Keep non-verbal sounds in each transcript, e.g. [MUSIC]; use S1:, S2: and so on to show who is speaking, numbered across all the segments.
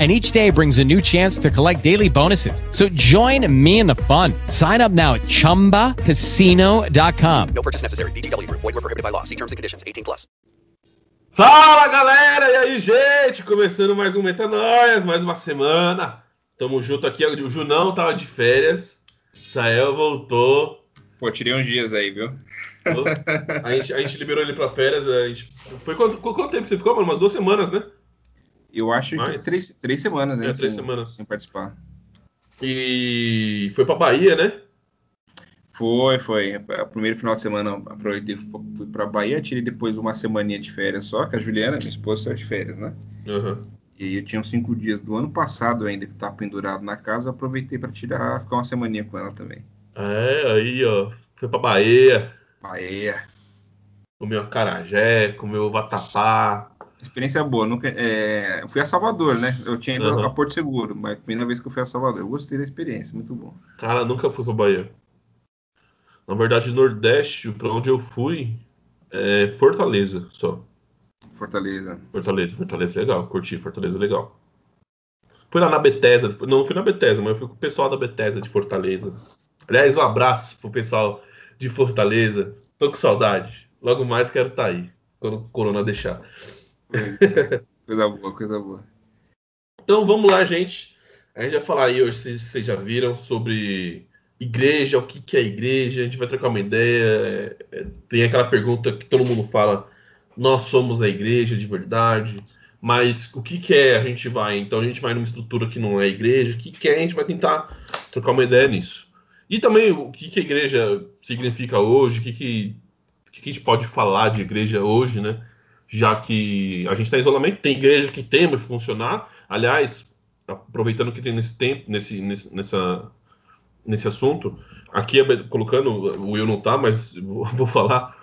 S1: and each day brings a new chance to collect daily bonuses. So join me in the fun. Sign up now at ChumbaCasino.com.
S2: No purchase necessary. BGW. Void were prohibited by law. See terms and conditions. 18 plus.
S3: Fala, galera! E aí, gente? Começando mais um Metanoias, mais uma semana. Tamo junto aqui. O Junão tava de férias. Sael voltou.
S4: Pô, tirei uns dias aí, viu?
S3: A gente, a gente liberou ele pra férias. A gente... Foi quanto, quanto tempo você ficou, mano? Umas duas semanas, né?
S4: Eu acho Mais? que três, três semanas,
S3: hein? É, três sem, semanas.
S4: Sem participar.
S3: E foi pra Bahia, né?
S4: Foi, foi. O primeiro final de semana aproveitei, fui pra Bahia, tirei depois uma semaninha de férias só, que a Juliana, minha esposa, saiu de férias, né?
S3: Uhum.
S4: E eu tinha uns cinco dias do ano passado ainda que tava pendurado na casa, aproveitei para tirar, ficar uma semaninha com ela também.
S3: É, aí, ó. Foi pra Bahia.
S4: Bahia.
S3: Comeu acarajé, comeu vatapá,
S4: Experiência boa. Nunca, é, eu fui a Salvador, né? Eu tinha ido uhum. a Porto Seguro, mas primeira vez que eu fui a Salvador. Eu gostei da experiência, muito bom.
S3: Cara, nunca fui pra Bahia. Na verdade, Nordeste, pra onde eu fui, é Fortaleza só.
S4: Fortaleza.
S3: Fortaleza, Fortaleza legal. Curti, Fortaleza legal. Fui lá na Bethesda, não fui na Bethesda, mas eu fui com o pessoal da Bethesda de Fortaleza. Aliás, um abraço pro pessoal de Fortaleza. Tô com saudade. Logo mais quero estar tá aí, quando o Corona deixar. [LAUGHS]
S4: coisa boa, coisa boa.
S3: Então vamos lá, gente. A gente vai falar aí hoje, vocês, vocês já viram, sobre igreja, o que, que é igreja. A gente vai trocar uma ideia. É, é, tem aquela pergunta que todo mundo fala: nós somos a igreja de verdade. Mas o que, que é a gente vai? Então a gente vai numa estrutura que não é igreja. O que, que é? A gente vai tentar trocar uma ideia nisso. E também o que, que a igreja significa hoje, o que, que, que a gente pode falar de igreja hoje, né? Já que a gente está em isolamento, tem igreja que tema funcionar. Aliás, aproveitando que tem nesse tempo, nesse, nesse, nessa, nesse assunto, aqui colocando, o Will não tá, mas [LAUGHS] vou, falar.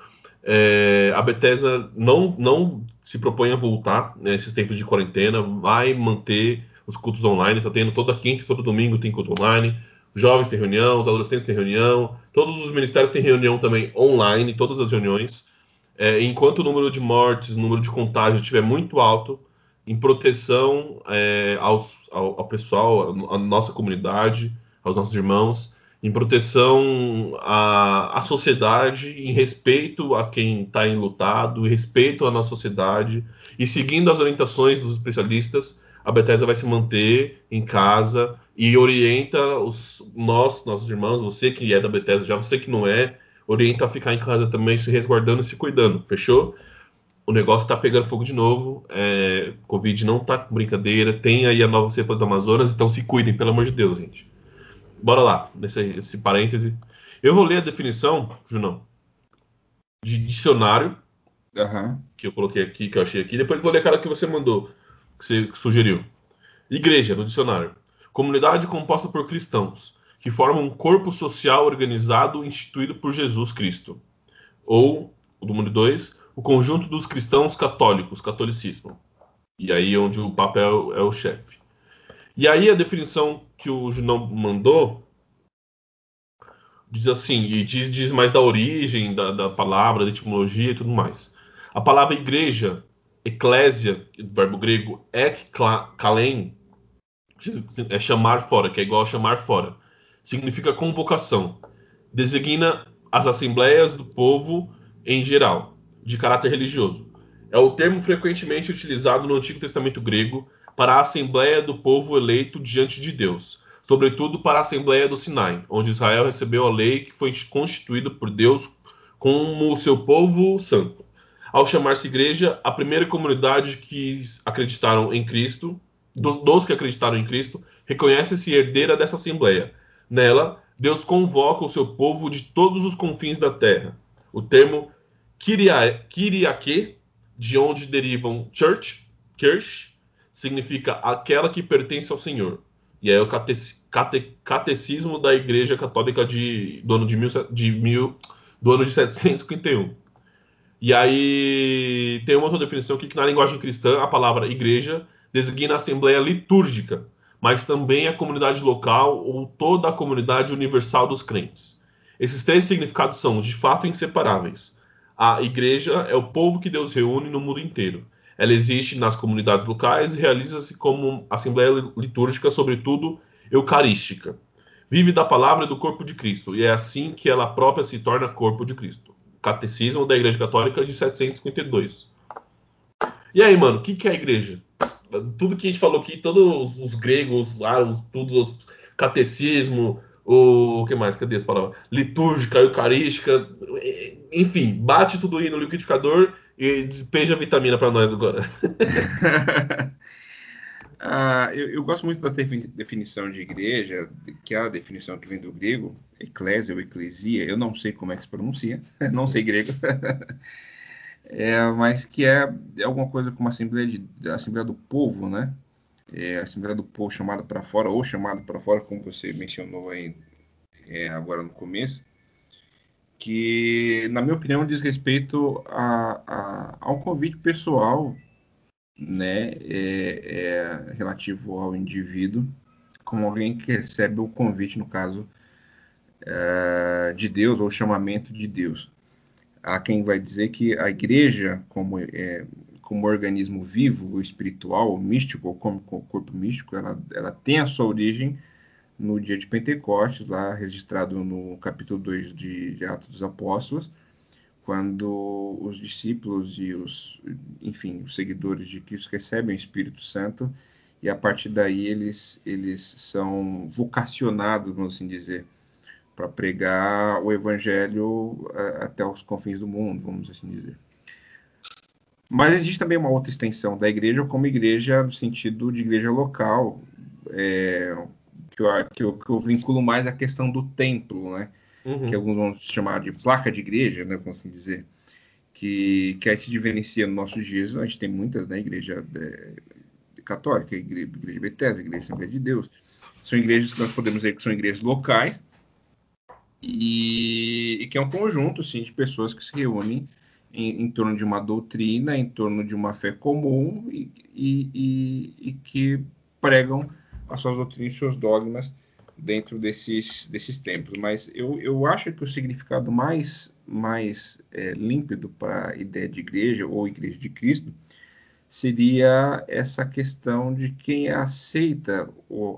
S3: É, a Bethesda não, não se propõe a voltar nesses tempos de quarentena, vai manter os cultos online, está tendo toda quinta todo domingo tem culto online, jovens têm reunião, os adolescentes têm reunião, todos os ministérios têm reunião também online, todas as reuniões. É, enquanto o número de mortes, o número de contágios estiver muito alto, em proteção é, aos, ao, ao, pessoal, à nossa comunidade, aos nossos irmãos, em proteção à, à sociedade, em respeito a quem está enlutado, em respeito à nossa sociedade, e seguindo as orientações dos especialistas, a Bethesda vai se manter em casa e orienta os nós, nossos irmãos, você que é da Bethesda já, você que não é, orienta a ficar em casa também, se resguardando e se cuidando, fechou? O negócio tá pegando fogo de novo, é, Covid não tá com brincadeira, tem aí a nova cepa do Amazonas, então se cuidem, pelo amor de Deus, gente. Bora lá, nesse esse parêntese. Eu vou ler a definição, Junão, de dicionário,
S4: uhum.
S3: que eu coloquei aqui, que eu achei aqui, depois vou ler aquela que você mandou, que você sugeriu. Igreja, no dicionário. Comunidade composta por cristãos, que formam um corpo social organizado instituído por Jesus Cristo. Ou, o número 2, o conjunto dos cristãos católicos, catolicismo. E aí onde o papel é o chefe. E aí a definição que o Junão mandou diz assim, e diz, diz mais da origem da, da, palavra, da etimologia e tudo mais. A palavra igreja, eclésia, verbo grego ek kalen, é chamar fora, que é igual a chamar fora significa convocação. Designa as assembleias do povo em geral, de caráter religioso. É o termo frequentemente utilizado no Antigo Testamento grego para a assembleia do povo eleito diante de Deus, sobretudo para a assembleia do Sinai, onde Israel recebeu a lei que foi constituída por Deus como o seu povo santo. Ao chamar-se igreja, a primeira comunidade que acreditaram em Cristo, dos, dos que acreditaram em Cristo, reconhece-se herdeira dessa assembleia. Nela, Deus convoca o seu povo de todos os confins da terra. O termo Kyriake, de onde derivam church, kirch, significa aquela que pertence ao Senhor. E é o cate, catecismo da Igreja Católica de, do, ano de, mil, de mil, do ano de 751. E aí tem uma outra definição aqui que na linguagem cristã a palavra igreja designa a assembleia litúrgica, mas também a comunidade local ou toda a comunidade universal dos crentes. Esses três significados são de fato inseparáveis. A igreja é o povo que Deus reúne no mundo inteiro. Ela existe nas comunidades locais e realiza-se como assembleia litúrgica, sobretudo eucarística. Vive da palavra e do corpo de Cristo, e é assim que ela própria se torna corpo de Cristo. Catecismo da Igreja Católica de 752. E aí, mano, o que, que é a igreja? Tudo que a gente falou aqui, todos os gregos, lá, os, tudo os catecismo, o que mais? Cadê as palavras? Litúrgica, eucarística, enfim, bate tudo aí no liquidificador e despeja vitamina para nós agora. [LAUGHS]
S4: ah, eu, eu, gosto muito da definição de igreja, que é a definição que vem do grego, eclésia ou eclesia, eu não sei como é que se pronuncia, [LAUGHS] não sei grego, [LAUGHS] é, mas que é, é, alguma coisa como a Assembleia, de, a Assembleia do Povo, né? É, a Assembleia do Povo chamada para fora, ou chamada para fora, como você mencionou aí é, agora no começo, que, na minha opinião, diz respeito a, a, a um convite pessoal né, é, é relativo ao indivíduo, como alguém que recebe o convite, no caso, é, de Deus, ou chamamento de Deus. Há quem vai dizer que a igreja, como, é, como organismo vivo, espiritual, místico, ou como corpo místico, ela, ela tem a sua origem no dia de Pentecostes, lá registrado no capítulo 2 de, de Atos dos Apóstolos, quando os discípulos e os, enfim, os seguidores de Cristo recebem o Espírito Santo e a partir daí eles, eles são vocacionados, vamos assim dizer, para pregar o evangelho é, até os confins do mundo, vamos assim dizer. Mas existe também uma outra extensão da igreja como igreja no sentido de igreja local, é, que, eu, que, eu, que eu vinculo mais à questão do templo, né? Uhum. Que alguns vão chamar de placa de igreja, né? Vamos assim dizer. Que, que aí se diferencia nos nossos dias. A gente tem muitas, né? Igreja é, católica, igreja, igreja Bethesda, igreja Assembleia de Deus. São igrejas que nós podemos dizer que são igrejas locais e, e que é um conjunto, sim, de pessoas que se reúnem em, em, torno de uma doutrina, em torno de uma fé comum e, e, e que pregam as suas doutrinas, seus dogmas dentro desses, desses templos. Mas eu, eu acho que o significado mais, mais é, límpido para a ideia de igreja ou igreja de Cristo seria essa questão de quem aceita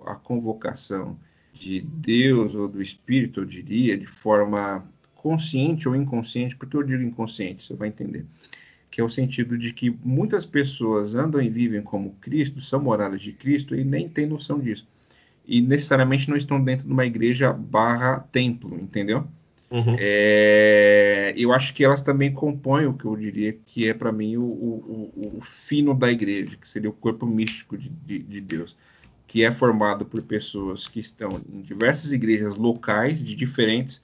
S4: a convocação de Deus ou do Espírito, eu diria, de forma consciente ou inconsciente, porque eu digo inconsciente, você vai entender, que é o sentido de que muitas pessoas andam e vivem como Cristo, são moradas de Cristo e nem têm noção disso. E necessariamente não estão dentro de uma igreja barra templo, entendeu? Uhum. É, eu acho que elas também compõem o que eu diria que é para mim o, o, o, fino da igreja, que seria o corpo místico de, de, de, Deus, que é formado por pessoas que estão em diversas igrejas locais de diferentes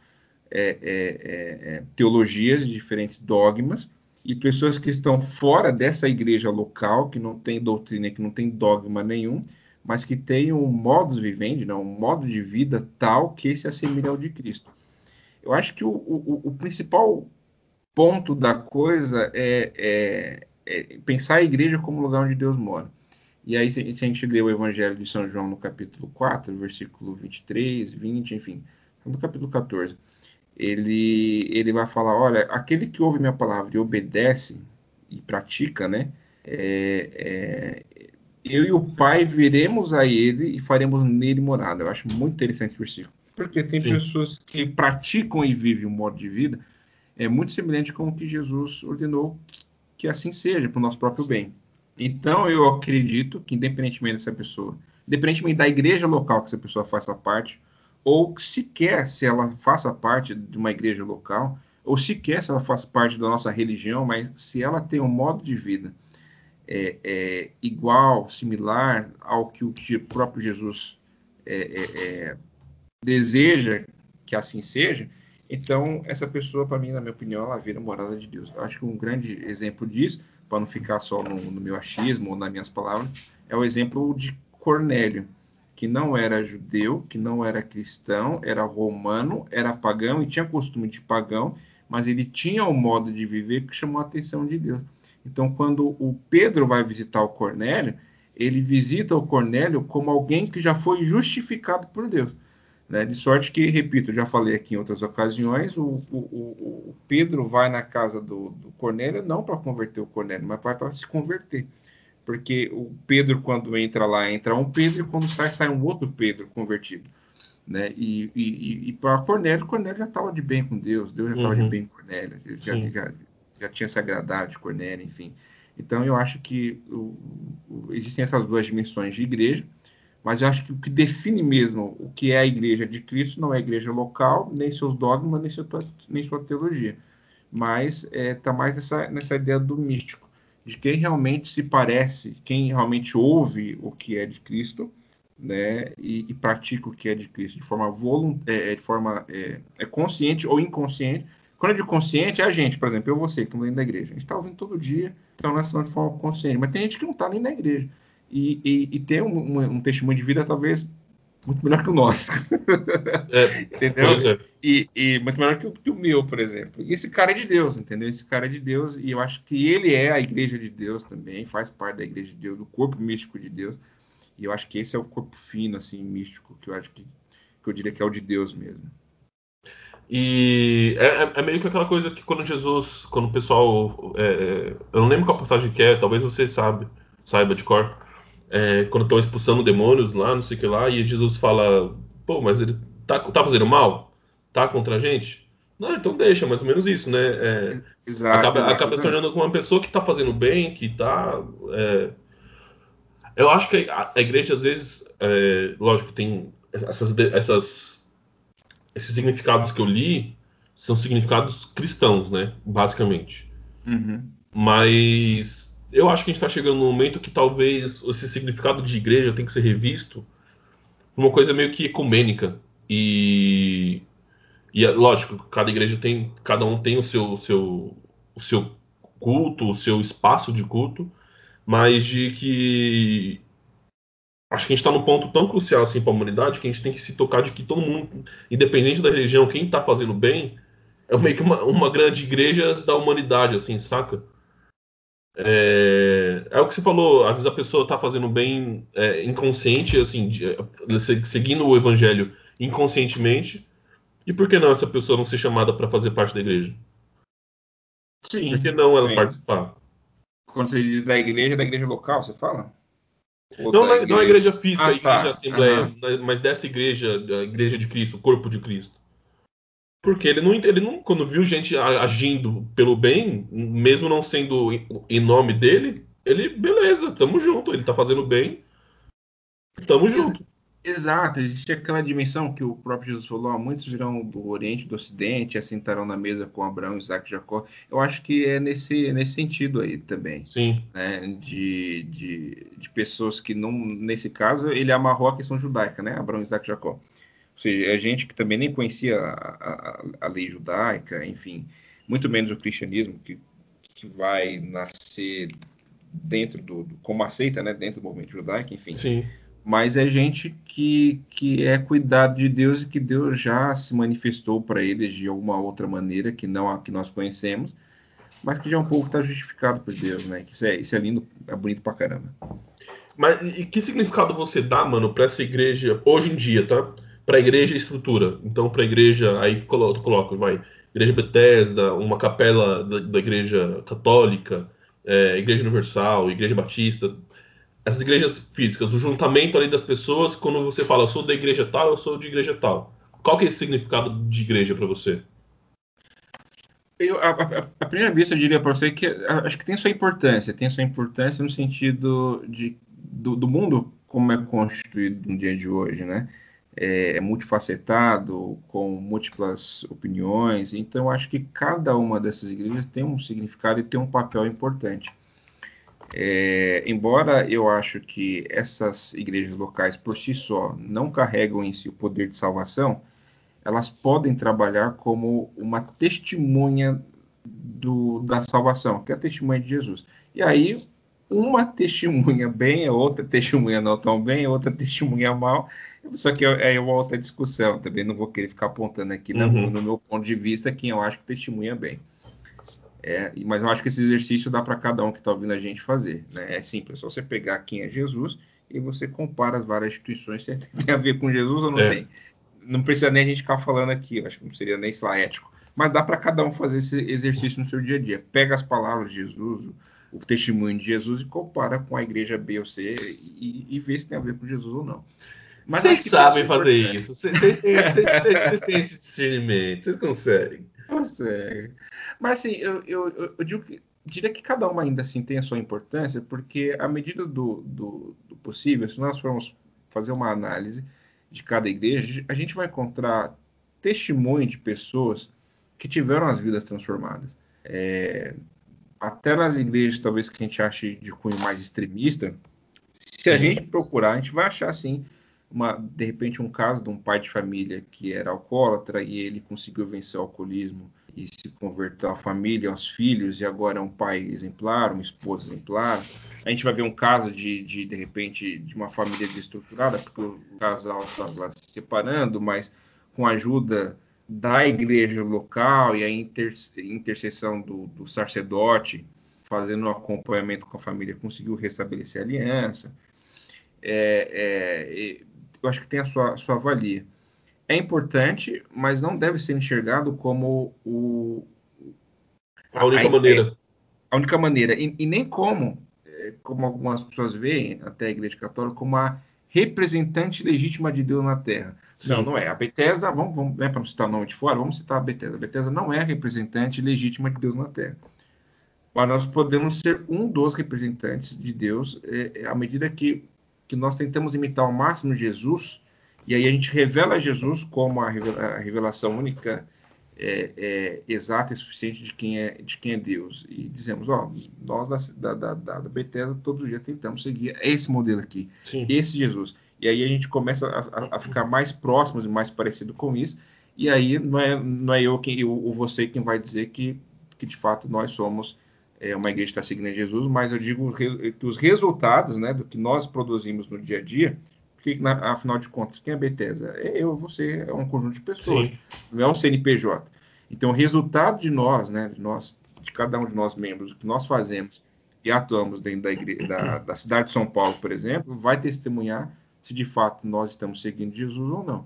S4: é, é, é, é teologias, de diferentes dogmas, e pessoas que estão fora dessa igreja local, que não tem doutrina, que não tem dogma nenhum, mas que tem um modus vivendi, não, um modo de vida tal que se assemelha ao de Cristo. Eu acho que o, o, o principal ponto da coisa é, é, é, pensar a igreja como lugar onde Deus mora. E aí, se a gente lê o Evangelho de São João no capítulo 4, versículo 23, 20, enfim, no capítulo 14, ele, ele vai falar: olha, aquele que ouve minha palavra e obedece e pratica, né? É, é, eu e o Pai viremos a ele e faremos nele morada. Eu acho muito interessante o versículo. Porque tem Sim. pessoas que praticam e vivem um modo de vida é muito semelhante com o que Jesus ordenou que assim seja, para o nosso próprio bem. Então, eu acredito que, independentemente dessa pessoa, independentemente da igreja local que essa pessoa faça parte, ou sequer se ela faça parte de uma igreja local, ou sequer se ela faz parte da nossa religião, mas se ela tem um modo de vida é, é, igual, similar ao que o próprio Jesus é, é, é, deseja que assim seja, então essa pessoa, para mim, na minha opinião, ela vira morada de Deus. Eu acho que um grande exemplo disso, para não ficar só no, no meu achismo ou nas minhas palavras, é o exemplo de Cornélio, que não era judeu, que não era cristão, era romano, era pagão e tinha costume de pagão, mas ele tinha um modo de viver que chamou a atenção de Deus. Então, quando o Pedro vai visitar o Cornélio, ele visita o Cornélio como alguém que já foi justificado por Deus. Né? De sorte que, repito, já falei aqui em outras ocasiões, o, o, o Pedro vai na casa do, do Cornélio não para converter o Cornélio, mas para se converter. Porque o Pedro, quando entra lá, entra um Pedro, e quando sai, sai um outro Pedro convertido. Né? E, e, e para Cornélio, Cornélio já estava de bem com Deus, Deus já estava uhum. de bem com Cornélio, já, já, já, tinha se agradado de Cornélio, enfim. Então eu acho que o, o, existem essas duas dimensões de igreja, mas eu acho que o que define mesmo o que é a igreja de Cristo não é a igreja local, nem seus dogmas, nem, seu, nem sua teologia, mas está é, tá mais nessa, nessa ideia do místico, de quem realmente se parece, quem realmente ouve o que é de Cristo né, e, e, pratica o que é de Cristo de forma voluntária, é, é, de forma é, é, consciente ou inconsciente. Quando é de consciente, é a gente, por exemplo, eu você que estamos dentro da igreja. A gente está ouvindo todo dia, então não é de forma consciente. Mas tem gente que não está nem na igreja. E, e, e um, um, um, testemunho de vida talvez muito melhor que o nosso. [LAUGHS] É, entendeu? É. E, e, muito melhor que o, que o, meu, por exemplo. E esse cara é de Deus, entendeu? Esse cara é de Deus, e eu acho que ele é a igreja de Deus também, faz parte da igreja de Deus, do corpo místico de Deus. E eu acho que esse é o corpo fino, assim, místico, que eu acho que, que eu diria que é o de Deus mesmo.
S3: E é, é, é meio que aquela coisa que quando Jesus, quando o pessoal. É, é eu não lembro qual passagem que é, talvez você sabe, saiba de cor. É, quando estão expulsando demônios lá, não sei o que lá, e Jesus fala: pô, mas ele tá, tá fazendo mal? Tá contra a gente? Não, então deixa, mais ou menos isso, né? É, exato, acaba, exato, acaba tornando uma pessoa que tá fazendo bem, que tá. É, eu acho que a, a igreja, às vezes, é, lógico, tem essas, essas, esses significados que eu li, são significados cristãos, né? Basicamente.
S4: Uhum.
S3: Mas eu acho que a gente está chegando num momento que talvez esse significado de igreja tem que ser revisto uma coisa meio que ecumênica. E, e é lógico, cada igreja tem, cada um tem o seu, seu, o seu culto, o seu espaço de culto mas de que acho que a gente está num ponto tão crucial assim para a humanidade que a gente tem que se tocar de que todo mundo, independente da religião, quem está fazendo bem é meio que uma, uma, grande igreja da humanidade, assim, saca? É, é o que você falou, às vezes a pessoa está fazendo bem é, inconsciente, assim, de, é, seguindo o evangelho inconscientemente, e por que não essa pessoa não ser chamada para fazer parte da igreja?
S4: Sim.
S3: Por que não ela
S4: sim.
S3: participar?
S4: Quando você diz da igreja, da igreja local, você fala?
S3: Ou não, igreja... não a igreja física, ah, a igreja tá. assembleia, uhum. mas dessa igreja, a igreja de Cristo, o corpo de Cristo. Porque ele não, ele não, quando viu gente agindo pelo bem, mesmo não sendo em nome dele, ele, beleza, tamo junto, ele tá fazendo bem, tamo junto.
S4: Exato, existe aquela dimensão que o próprio Jesus falou: muitos virão do Oriente do Ocidente, assentarão na mesa com Abraão, Isaac e Jacó. Eu acho que é nesse, nesse sentido aí também.
S3: Sim.
S4: Né? De, de, de, pessoas que não, nesse caso, ele amarrou a questão judaica, né? Abraão, Isaac e Jacó. Ou seja, é gente que também nem conhecia a, a, a lei judaica, enfim, muito menos o cristianismo, que, que vai nascer dentro do, como aceita, né? Dentro do movimento judaico, enfim.
S3: Sim
S4: mas é gente que, que é cuidado de Deus e que Deus já se manifestou para eles de alguma outra maneira que não a que nós conhecemos, mas que já é um pouco está justificado por Deus, né? Que isso é, isso é lindo, é bonito pra caramba.
S3: Mas e que significado você dá, mano, para essa igreja hoje em dia, tá? Para a igreja estrutura. Então, para a igreja, aí coloca, coloco, vai, igreja Bethesda, uma capela da, da igreja católica, é, igreja universal, igreja batista, essas igrejas físicas, o juntamento ali das pessoas, quando você fala, eu sou da igreja tal, eu sou de igreja tal. Qual que é esse significado de igreja para você?
S4: Eu, a, a, a, primeira vista eu diria para você que acho que tem sua importância, tem sua importância no sentido de, do, do mundo como é constituído no dia de hoje, né? É, é multifacetado, com múltiplas opiniões. Então, acho que cada uma dessas igrejas tem um significado e tem um papel importante. É, embora eu acho que essas igrejas locais por si só não carregam em si o poder de salvação, elas podem trabalhar como uma testemunha do, da salvação, que é a testemunha de Jesus. E aí, uma testemunha bem, a outra testemunha não tão bem, a outra testemunha mal. Só que é uma outra discussão também, não vou querer ficar apontando aqui uhum. no, no meu ponto de vista quem eu acho que testemunha bem. É, mas eu acho que esse exercício dá para cada um que está ouvindo a gente fazer. Né? É simples, é só você pegar quem é Jesus e você compara as várias instituições se [LAUGHS] tem a ver com Jesus ou não é. tem. Não precisa nem a gente ficar falando aqui, acho que não seria nem sei lá, ético. Mas dá para cada um fazer esse exercício no seu dia a dia. Pega as palavras de Jesus, o testemunho de Jesus e compara com a igreja B ou C e, e vê se tem a ver com Jesus ou não.
S3: Mas vocês sabem fazer isso. Vocês têm esse discernimento. Vocês conseguem.
S4: Consegue. Mas assim, eu, eu, eu digo que, diria que cada uma ainda assim tem a sua importância, porque à medida do, do, do, possível, se nós formos fazer uma análise de cada igreja, a gente vai encontrar testemunho de pessoas que tiveram as vidas transformadas. É, até nas igrejas, talvez que a gente ache de cunho mais extremista, se a gente procurar, a gente vai achar assim uma, de repente um caso de um pai de família que era alcoólatra e ele conseguiu vencer o alcoolismo e se converteu à família, aos filhos, e agora é um pai exemplar, uma esposa exemplar. A gente vai ver um caso de, de, de repente, de uma família desestruturada, porque o casal estava se separando, mas com a ajuda da igreja local e a inter, intercessão do, do sacerdote, fazendo um acompanhamento com a família, conseguiu restabelecer a aliança. É, é, eu acho que tem a sua, sua valia. É importante, mas não deve ser enxergado como o,
S3: a única a, maneira.
S4: A única maneira. E, e, nem como, é, como algumas pessoas veem, até a Igreja Católica, como a representante legítima de Deus na Terra. Sim. Não, não é. A Bethesda, vamos, vamos né, para não citar o nome de fora, vamos citar a Bethesda. A Bethesda não é representante legítima de Deus na Terra. Mas nós podemos ser um dos representantes de Deus é, é à medida que que nós tentamos imitar ao máximo Jesus, e aí a gente revela Jesus como a revelação única, é, é, exata e suficiente de quem é, de quem é Deus. E dizemos, ó, nós da, da, da, da Bethesda todos os dias tentamos seguir esse modelo aqui, Sim. esse Jesus. E aí a gente começa a, a, ficar mais próximos e mais parecido com isso, e aí não é, não é eu quem, ou você quem vai dizer que, que de fato nós somos é, uma igreja está seguindo Jesus, mas eu digo que os resultados né, do que nós produzimos no dia a dia, porque na, afinal de contas, quem é Bethesda? É eu, você, é um conjunto de pessoas, Sim. não é um CNPJ. Então, o resultado de nós, né, de nós, de cada um de nós membros, o que nós fazemos e atuamos dentro da, igreja, da, da cidade de São Paulo, por exemplo, vai testemunhar se de fato nós estamos seguindo Jesus ou não.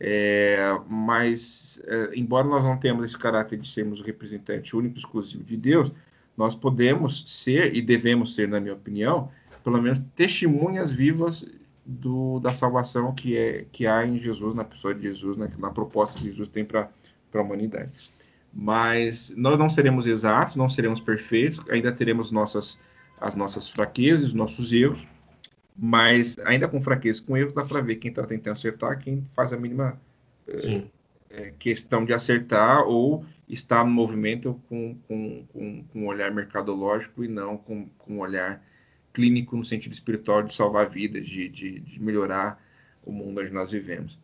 S4: É, mas, é, embora nós não tenhamos esse caráter de sermos o representante único e exclusivo de Deus, nós podemos ser e devemos ser, na minha opinião, pelo menos testemunhas vivas do, da salvação que, é, que há em Jesus, na pessoa de Jesus, né, na proposta que Jesus tem para a humanidade. Mas nós não seremos exatos, não seremos perfeitos, ainda teremos nossas, as nossas fraquezas, os nossos erros, mas ainda com fraqueza, com erros, dá para ver quem está tentando acertar, quem faz a mínima é, é, questão de acertar ou está no movimento com, com, com, com um olhar mercadológico e não com, com um olhar clínico no sentido espiritual de salvar vidas, de, de, de, melhorar o mundo onde nós vivemos.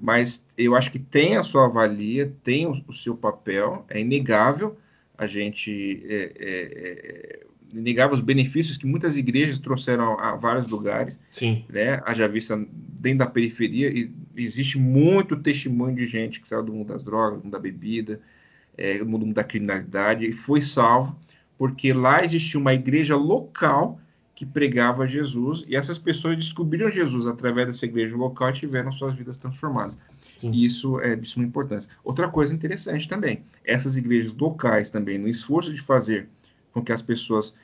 S4: Mas eu acho que tem a sua valia, tem o, o seu papel, é inegável a gente é, é, é inegável os benefícios que muitas igrejas trouxeram a, a vários lugares.
S3: Sim.
S4: Né? Haja vista dentro da periferia, e existe muito testemunho de gente que saiu do mundo das drogas, do mundo da bebida, é, do mundo da criminalidade, e foi salvo, porque lá existia uma igreja local que pregava Jesus, e essas pessoas descobriram Jesus através dessa igreja local e tiveram suas vidas transformadas. Sim. Isso é de suma importância. Outra coisa interessante também, essas igrejas locais também, no esforço de fazer com que as pessoas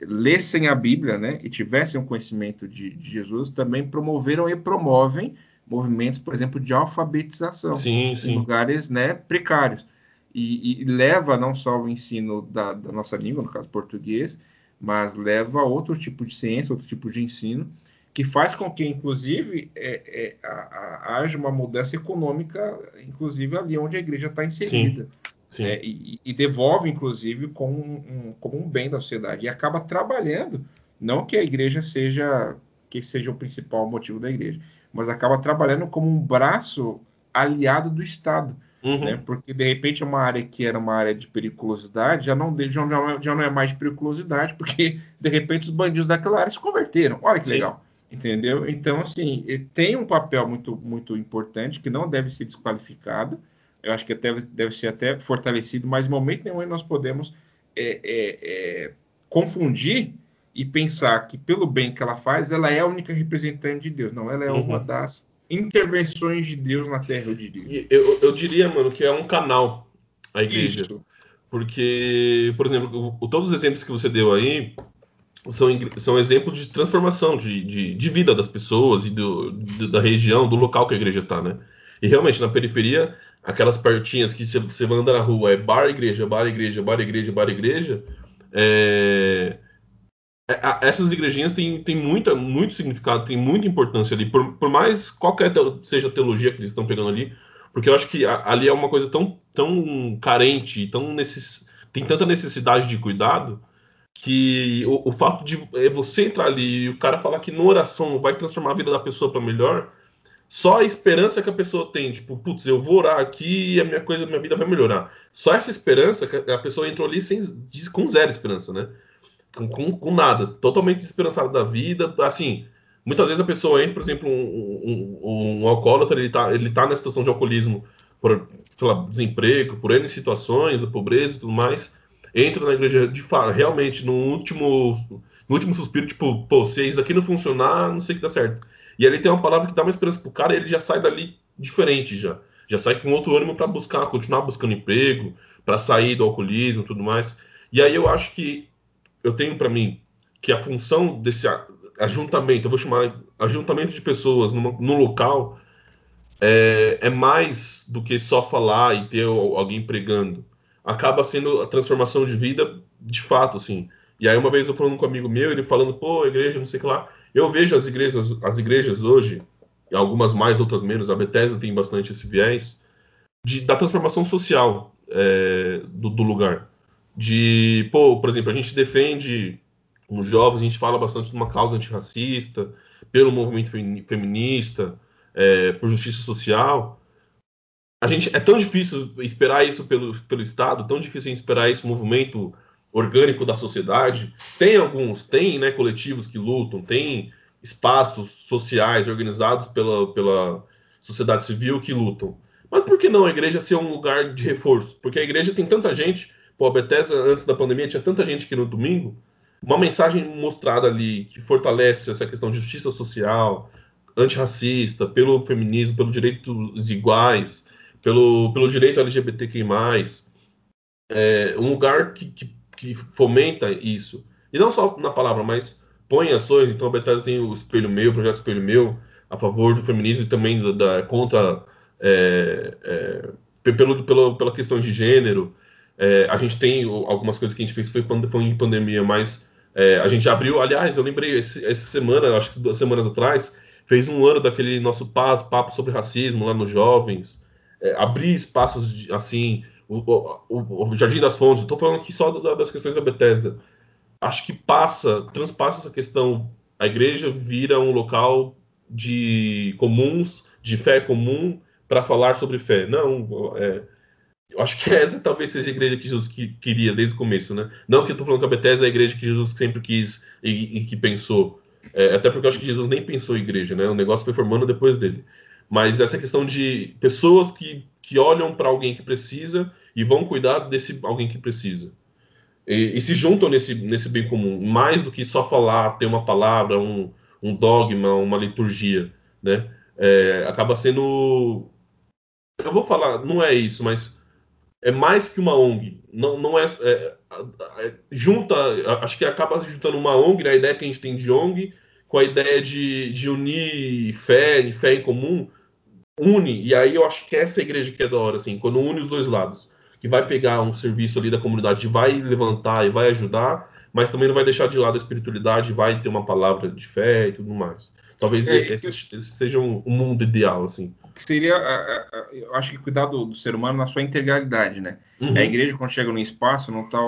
S4: lessem a Bíblia né, e tivessem o um conhecimento de, de, Jesus, também promoveram e promovem movimentos, por exemplo, de alfabetização
S3: sim, sim.
S4: em lugares né, precários. E, e, leva não só o ensino da, da, nossa língua, no caso português, mas leva a outro tipo de ciência, outro tipo de ensino, que faz com que, inclusive, é, é, a, a, haja uma mudança econômica, inclusive ali onde a igreja está inserida. Sim, sim. É, e, e, devolve, inclusive, como um, como um bem da sociedade. E acaba trabalhando, não que a igreja seja que seja o principal motivo da igreja, mas acaba trabalhando como um braço aliado do Estado. Uhum. Né? Porque de repente uma área que era uma área de periculosidade já não, já, não, já não é mais de periculosidade, porque de repente os bandidos daquela área se converteram. Olha que Sim. legal. Entendeu? Então, assim, tem um papel muito, muito importante que não deve ser desqualificado. Eu acho que deve, deve ser até fortalecido, mas em momento nenhum nós podemos é, é, é, confundir e pensar que, pelo bem que ela faz, ela é a única representante de Deus. Não, ela é uhum. uma das intervenções de Deus na Terra, eu diria.
S3: Eu, eu diria, mano, que é um canal a igreja. Isso. Porque, por exemplo, o, todos os exemplos que você deu aí são, são exemplos de transformação de, de, de vida das pessoas e do, do, da região, do local que a igreja está, né? E realmente, na periferia, aquelas partinhas que você vai andar na rua é bar, igreja, bar, igreja, bar, igreja, bar, igreja, é, essas igrejinhas têm, têm muita, muito significado, tem muita importância ali, por, por mais qualquer seja a teologia que eles estão pegando ali, porque eu acho que ali é uma coisa tão, tão carente, tão necess, tem tanta necessidade de cuidado, que o, o, fato de é você entrar ali e o cara falar que na oração vai transformar a vida da pessoa para melhor, só a esperança que a pessoa tem, tipo, putz, eu vou orar aqui e a minha coisa, minha vida vai melhorar. Só essa esperança que a pessoa entrou ali sem, com zero esperança, né? Com, com, com, nada, totalmente desesperançado da vida. Assim, muitas vezes a pessoa entra, por exemplo, um, um, um alcoólatra, ele está ele tá na situação de alcoolismo por, desemprego, por N situações, pobreza e tudo mais, entra na igreja de realmente, no último, no último suspiro, tipo, pô, se isso aqui não funcionar, não sei o que dá certo. E ali tem uma palavra que dá uma esperança pro cara e ele já sai dali diferente já. Já sai com outro ânimo para buscar, continuar buscando emprego, para sair do alcoolismo e tudo mais. E aí eu acho que eu tenho para mim que a função desse ajuntamento, eu vou chamar ajuntamento de pessoas numa, no local, é, é, mais do que só falar e ter alguém pregando. Acaba sendo a transformação de vida de fato, assim. E aí uma vez eu falando com um amigo meu, ele falando, pô, igreja, não sei o que lá. Eu vejo as igrejas, as igrejas hoje, algumas mais, outras menos, a Bethesda tem bastante esse viés, de, da transformação social é, do, do lugar de, pô, por exemplo, a gente defende nos jovens, a gente fala bastante de uma causa antirracista, pelo movimento feminista, é, por justiça social. A gente é tão difícil esperar isso pelo, pelo Estado, tão difícil esperar isso movimento orgânico da sociedade. Tem alguns, tem né, coletivos que lutam, tem espaços sociais organizados pela, pela sociedade civil que lutam. Mas por que não a igreja ser um lugar de reforço? Porque a igreja tem tanta gente Pô, a Bethesda, antes da pandemia, tinha tanta gente que no domingo, uma mensagem mostrada ali que fortalece essa questão de justiça social, antirracista, pelo feminismo, pelos direitos iguais, pelo, pelo direito LGBTQI+, é, um lugar que, que, que, fomenta isso. E não só na palavra, mas põe ações. Então a Bethesda tem o Espelho Meu, o Projeto Espelho Meu, a favor do feminismo e também da, da contra é, é, pelo, pelo, pela questão de gênero. É, a gente tem algumas coisas que a gente fez foi, foi em pandemia, mas é, a gente abriu. Aliás, eu lembrei esse, essa semana, acho que duas semanas atrás, fez um ano daquele nosso papo sobre racismo lá nos jovens. É, abrir espaços assim, o, o, o, Jardim das Fontes. Estou falando aqui só das questões da Bethesda. Acho que passa, transpassa essa questão. A igreja vira um local de comuns, de fé comum, para falar sobre fé. Não, é, eu acho que essa talvez seja a igreja que Jesus que, queria desde o começo, né? Não que eu estou falando que a Bethesda é a igreja que Jesus sempre quis e, e que pensou. É, até porque eu acho que Jesus nem pensou em igreja, né? O negócio foi formando depois dele. Mas essa questão de pessoas que, que olham para alguém que precisa e vão cuidar desse alguém que precisa. E, e, se juntam nesse, nesse bem comum, mais do que só falar, ter uma palavra, um, um dogma, uma liturgia, né? É, acaba sendo. Eu vou falar, não é isso, mas é mais que uma ONG. Não, não é, é, é, junta, acho que acaba juntando uma ONG, né, a ideia que a gente tem de ONG, com a ideia de, de unir fé, fé em comum, une. E aí eu acho que essa é a igreja que é da hora, assim, quando une os dois lados, que vai pegar um serviço ali da comunidade, vai levantar e vai ajudar, mas também não vai deixar de lado a espiritualidade, vai ter uma palavra de fé e tudo mais. Talvez
S4: É,
S3: esse, esse seja um mundo ideal, assim.
S4: Que seria, a- a- a- eu acho que cuidar do, do ser humano na sua integralidade, né?
S3: Uhum.
S4: A igreja, quando chega no espaço, não está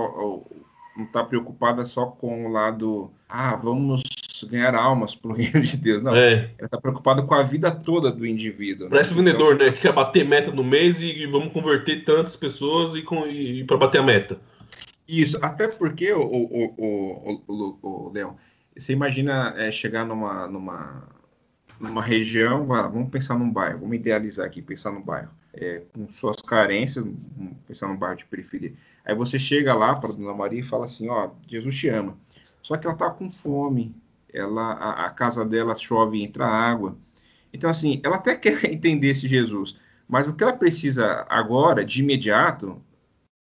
S4: não tá preocupada só com o lado, ah, vamos ganhar almas para o reino de Deus. Não,
S3: É,
S4: ela está preocupada com a vida toda do indivíduo. né?
S3: parece
S4: Então,
S3: vendedor, né? Que quer bater meta no mês e, vamos converter tantas pessoas e, com, e para bater a meta.
S4: Isso, até porque, o, o, o, o, o, o Leão, você imagina é, chegar numa, numa, numa região, vamos pensar num bairro, vamos idealizar aqui, pensar num bairro, é, com suas carências, pensar num bairro de periferia. Aí você chega lá para a Dona Maria e fala assim, ó, Jesus te ama. Só que ela tá com fome, ela, a, a casa dela chove e entra água. Então, assim, ela até [LAUGHS] quer entender esse Jesus, mas o que ela precisa agora, de imediato,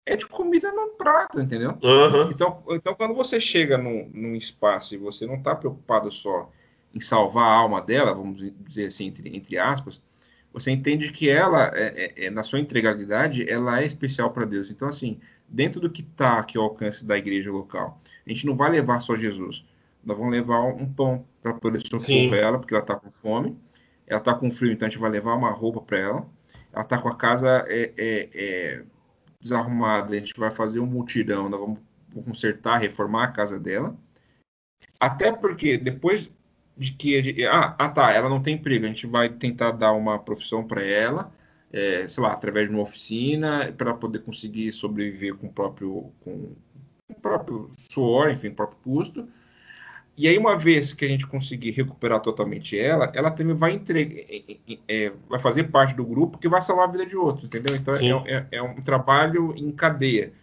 S4: é de comida no prato, entendeu?
S3: Aham.
S4: Então, então quando você chega num, num espaço e você não está preocupado só em salvar a alma dela, vamos dizer assim, entre, entre aspas, você entende que ela, é, é- é, na sua integralidade, ela é especial para Deus. Então, assim, dentro do que está aqui ao alcance da igreja local, a gente não vai levar só Jesus. Nós vamos levar um pão para poder socorrer ela, porque ela está com fome. Ela está com frio, então a gente vai levar uma roupa para ela. Ela está com a casa é, é, é, desarrumada, a gente vai fazer um mutirão, nós vamos consertar, reformar a casa dela. Até porque depois de que. de- ah, ah, tá, ela não tem emprego, a gente vai tentar dar uma profissão para ela, é, sei lá, através de uma oficina, para poder conseguir sobreviver com o próprio, com o próprio suor, enfim, o próprio custo. E aí, uma vez que a gente conseguir recuperar totalmente ela, ela também vai, entre... é, vai fazer parte do grupo que vai salvar a vida de outros, entendeu? Então, é, é- é um trabalho em cadeia.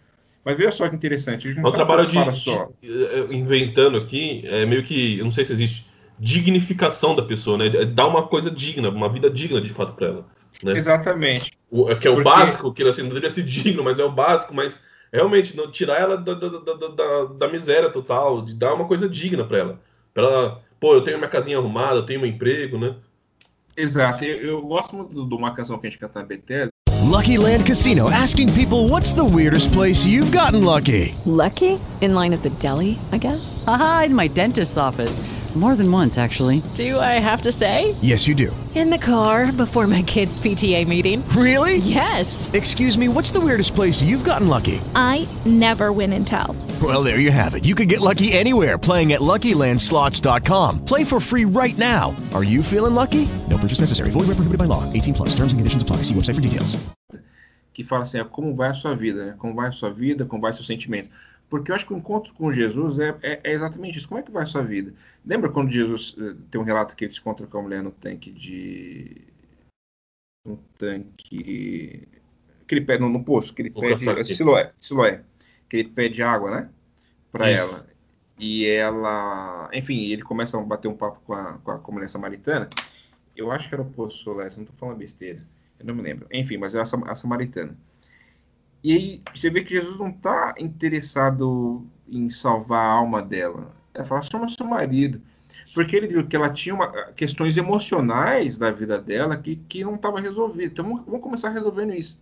S4: Mas veja só que interessante, a gente
S3: É
S4: não
S3: um
S4: tá
S3: trabalho de,
S4: só.
S3: de- eh, inventando aqui, é meio que, eu não sei se existe, dignificação da pessoa, né? É Dar uma coisa digna, uma vida digna de fato para ela. Né?
S4: Exatamente.
S3: O, que é o
S4: Porque-
S3: básico, que assim, não deveria ser [LAUGHS] digno, mas é o básico, mas realmente não, tirar ela da, da, da, da, da miséria total, de dar uma coisa digna para ela. Pra ela, pô, eu tenho minha casinha arrumada, eu tenho meu emprego, né?
S4: Exato. Eu, eu gosto muito de uma canção que a gente canta na Bethesda,
S5: Lucky Land Casino asking people what's the weirdest place you've gotten lucky?
S6: Lucky? In line at the deli, I guess?
S7: Haha, in my dentist's office. More than once, actually.
S6: Do I have to say?
S5: Yes, you do.
S6: In the car before my kids' PTA meeting.
S5: Really?
S6: Yes.
S5: Excuse me, what's the weirdest place you've gotten lucky?
S8: I never win and tell.
S5: Well, there you have it. You can get lucky anywhere playing at LuckyLandSlots.com. Play for free right now. Are you feeling lucky? No purchase necessary. Void where prohibited by law. 18 plus. Terms and conditions apply. See website for details.
S4: que fala assim, é, como vai a sua vida, né? Como vai a sua vida, como vai seu sentimento. Porque eu acho que o encontro com Jesus é, é- é exatamente isso. Como é que vai a sua vida? Lembra quando Jesus eh, tem um relato que ele se encontra com a mulher no tanque de. No tanque. Que ele pede no, no poço, que ele
S3: Vou
S4: pede. É. Siloé, Siloé. Que ele pede água, né? Pra
S3: Isso.
S4: ela. E ela. Enfim, ele começa a bater um papo com a, com a, com a mulher samaritana. Eu acho que era o poço Siloé, não tô falando besteira. Eu não me lembro. Enfim, mas é a, a samaritana. E aí você vê que Jesus não está interessado em salvar a alma dela. Ela fala, chama seu marido. Porque ele viu que ela tinha uma- questões emocionais da vida dela que, que não estava resolvido. Então vamos, começar resolvendo isso.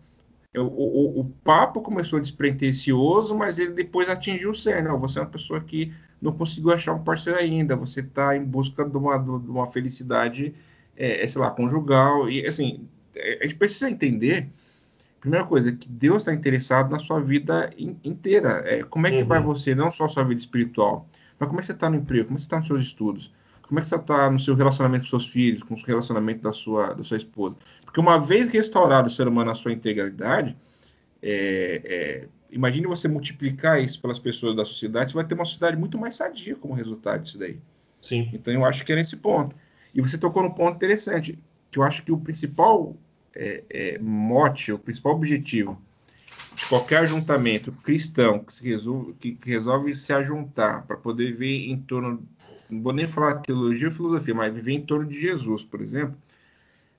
S4: O, o- o papo começou despretensioso, mas ele depois atingiu o cerne. Você é uma pessoa que não conseguiu achar um parceiro ainda. Você está em busca de uma, de uma felicidade, é, é, sei lá, conjugal. E assim, é, a gente precisa entender Primeira coisa, que Deus está interessado na sua vida in- inteira. É, como é que
S3: Uhum.
S4: vai você, não só a sua vida espiritual, mas como é que você está no emprego, como é que você está nos seus estudos, como é que você está no seu relacionamento com seus filhos, com o relacionamento da sua, da sua esposa. Porque uma vez restaurado o ser humano na sua integralidade, é, é, imagine você multiplicar isso pelas pessoas da sociedade, você vai ter uma sociedade muito mais sadia como resultado disso daí.
S3: Sim.
S4: Então eu acho que é nesse ponto. E você tocou num ponto interessante, que eu acho que o principal é, é, mote, o principal objetivo de qualquer ajuntamento cristão que, se resolve, que, resolve se ajuntar para poder viver em torno, não vou nem falar teologia ou filosofia, mas viver em torno de Jesus, por exemplo,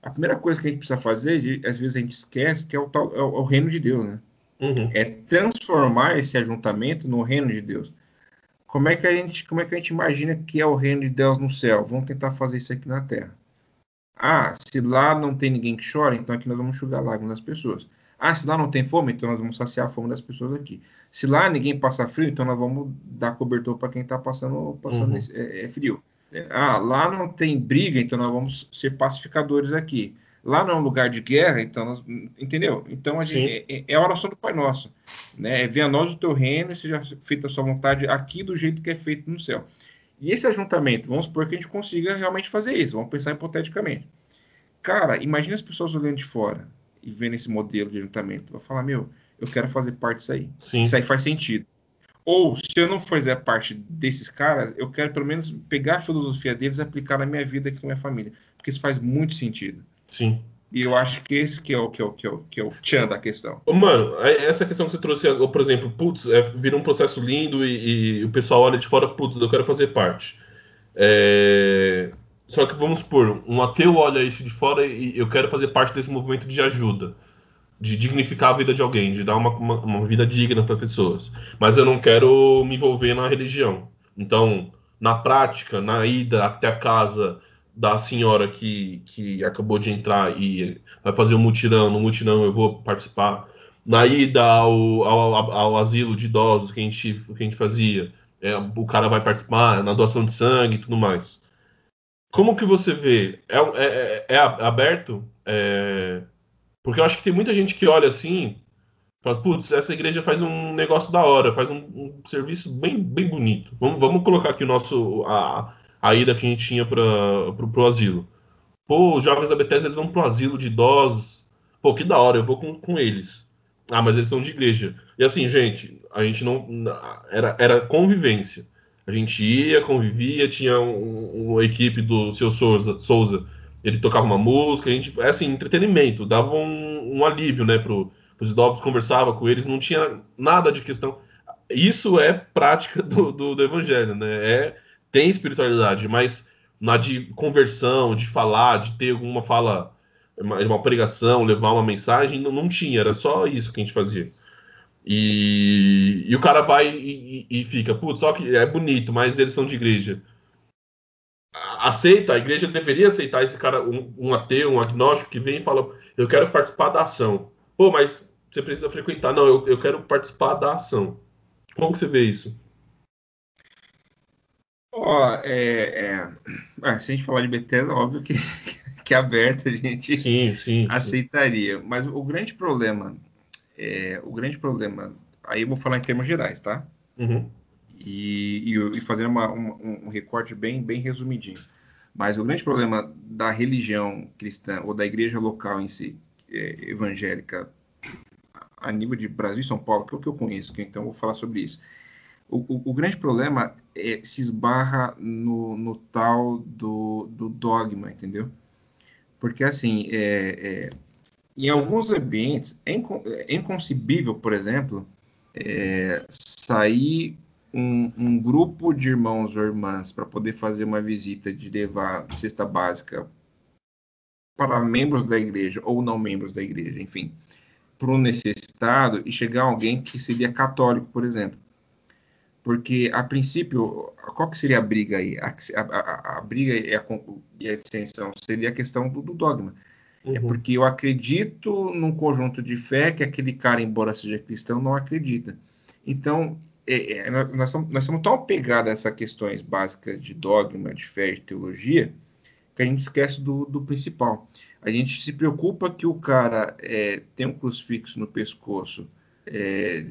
S4: a primeira coisa que a gente precisa fazer, às vezes a gente esquece, que é o, tal, é o, é o reino de Deus, né?
S3: Uhum.
S4: é transformar esse ajuntamento no reino de Deus. Como é que a gente, como é que a gente imagina que é o reino de Deus no céu? Vamos tentar fazer isso aqui na terra. Ah, se lá não tem ninguém que chora, então aqui nós vamos enxugar lágrimas das pessoas. Ah, se lá não tem fome, então nós vamos saciar a fome das pessoas aqui. Se lá ninguém passa frio, então nós vamos dar cobertor para quem está passando, passando
S3: Uhum.
S4: esse- é, é frio. É, Ah, lá não tem briga, então nós vamos ser pacificadores aqui. Lá não é um lugar de guerra, então nós, entendeu? Então a gente, é, é a oração do Pai Nosso, né? É venha a nós o teu reino, e seja feita a sua vontade aqui do jeito que é feito no céu. E esse ajuntamento, vamos supor que a gente consiga realmente fazer isso, vamos pensar hipoteticamente. Cara, imagina as pessoas olhando de fora e vendo esse modelo de ajuntamento. Vai falar, meu, eu quero fazer parte disso aí.
S3: Sim.
S4: Isso aí faz sentido. Ou, se eu não fizer parte desses caras, eu quero pelo menos pegar a filosofia deles e aplicar na minha vida aqui na minha família. Porque isso faz muito sentido.
S3: Sim.
S4: E eu acho que esse que é o que é o que é o, que é o tchan da questão.
S3: Mano, aí essa questão que você trouxe, por exemplo, putz, é, vira um processo lindo e, e o pessoal olha de fora, putz, eu quero fazer parte. É, Só que vamos supor, um ateu olha isso de fora e eu quero fazer parte desse movimento de ajuda, de dignificar a vida de alguém, de dar uma, uma, uma vida digna para pessoas. Mas eu não quero me envolver na religião. Então, na prática, na ida até a casa da senhora que, que acabou de entrar e vai fazer um mutirão, no mutirão eu vou participar. Na ida ao, ao, ao asilo de idosos que a gente, que a gente fazia, é, o cara vai participar, na doação de sangue e tudo mais. Como que você vê? É, é, é aberto? É... Porque eu acho que tem muita gente que olha assim, fala, putz, essa igreja faz um negócio da hora, faz um, um serviço bem, bem bonito. Vamos, vamos colocar aqui o nosso, a, a ida que a gente tinha para o asilo. Pô, os jovens da Bethesda eles vão pro asilo de idosos. Pô, que da hora, eu vou com, com eles. Ah, mas eles são de igreja. E assim, gente, a gente não. Era, era convivência. A gente ia, convivia, tinha um, uma equipe do seu Souza, Souza, ele tocava uma música, a gente. É assim, entretenimento, dava um, um alívio, né, pro, os idosos, conversava com eles, não tinha nada de questão. Isso é prática do, do, do evangelho, né? É, tem espiritualidade, mas na de conversão, de falar, de ter alguma fala, uma, uma pregação, levar uma mensagem, não, não, tinha, era só isso que a gente fazia. E, e o cara vai e, e fica, putz, só que é bonito, mas eles são de igreja. Aceita, a igreja deveria aceitar esse cara, um, um ateu, um agnóstico que vem e fala, eu quero participar da ação. Pô, mas você precisa frequentar. Não, eu, eu quero participar da ação. Como que você vê isso?
S4: Ó, é, é... Ah, se a gente falar de Bethesda, óbvio que, [LAUGHS] que é aberto a gente
S3: sim, sim,
S4: aceitaria. Sim. Mas o grande problema, é, o grande problema, aí eu vou falar em termos gerais, tá?
S3: Uhum.
S4: E, e, e fazendo uma, um, um, recorte bem, bem resumidinho. Mas o grande problema da religião cristã ou da igreja local em si, é, evangélica, a nível de Brasil e São Paulo, que é o que eu conheço, então eu vou falar sobre isso. O, o, o grande problema é, se esbarra no, no tal do, do, dogma, entendeu? Porque, assim, é, é, em alguns ambientes é, inco é inconcebível, por exemplo, é, sair um, um, grupo de irmãos ou irmãs para poder fazer uma visita de levar cesta básica para membros da igreja ou não membros da igreja, enfim, para um necessitado e chegar alguém que seria católico, por exemplo. Porque, a princípio, qual que seria a briga aí? A, a, a, briga e a, e a, dissensão seria a questão do, do dogma. Uhum. É porque eu acredito num conjunto de fé que aquele cara, embora seja cristão, não acredita. Então, é, é, nós, somos, nós somos tão apegados a essas questões básicas de dogma, de fé, de teologia, que a gente esquece do, do principal. A gente se preocupa que o cara é, tem um crucifixo no pescoço é,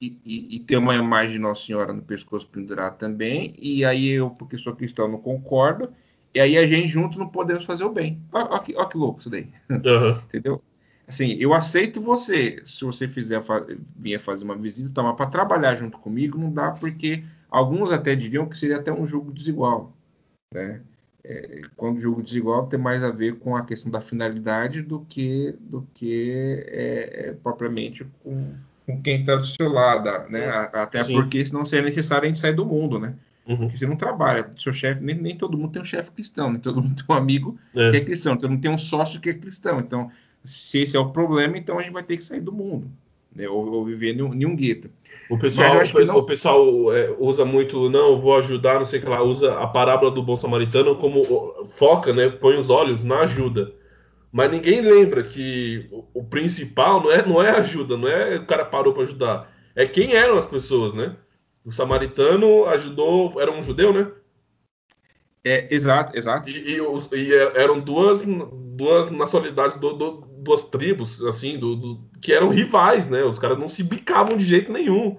S4: e, e, e, tem uma imagem de Nossa Senhora no pescoço pendurada também, e aí eu, porque sou cristão, não concordo, e aí a gente junto não podemos fazer o bem. Olha, que, que louco isso daí.
S3: Uhum. [LAUGHS]
S4: Entendeu? Assim, eu aceito você, se você fizer vier fazer uma visita, tomar para trabalhar junto comigo, não dá, porque alguns até diriam que seria até um jogo desigual. Né? É, quando jogo desigual tem mais a ver com a questão da finalidade do que, do que é, é, propriamente com, com quem está do seu lado, né? Até Sim. porque senão seria necessário a gente sair do mundo, né?
S3: Uhum.
S4: Porque você não trabalha, seu chefe, nem, nem todo mundo tem um chefe cristão, nem todo mundo tem um amigo é. que é cristão, todo mundo tem um sócio que é cristão. Então, se esse é o problema, então a gente vai ter que sair do mundo, né? ou, ou viver em um, em um gueto.
S3: O pessoal, o pessoal, não... o pessoal é, usa muito, não, vou ajudar, não sei o que lá, usa a parábola do bom samaritano como foca, né? Põe os olhos na ajuda. Mas ninguém lembra que o, principal não é, não é ajuda, não é o cara parou para ajudar. É quem eram as pessoas, né? O samaritano ajudou, era um judeu, né?
S4: É, exato, exato.
S3: E, e, os, e eram duas, duas nacionalidades, do, do, duas tribos, assim, do, do, que eram rivais, né? Os caras não se bicavam de jeito nenhum.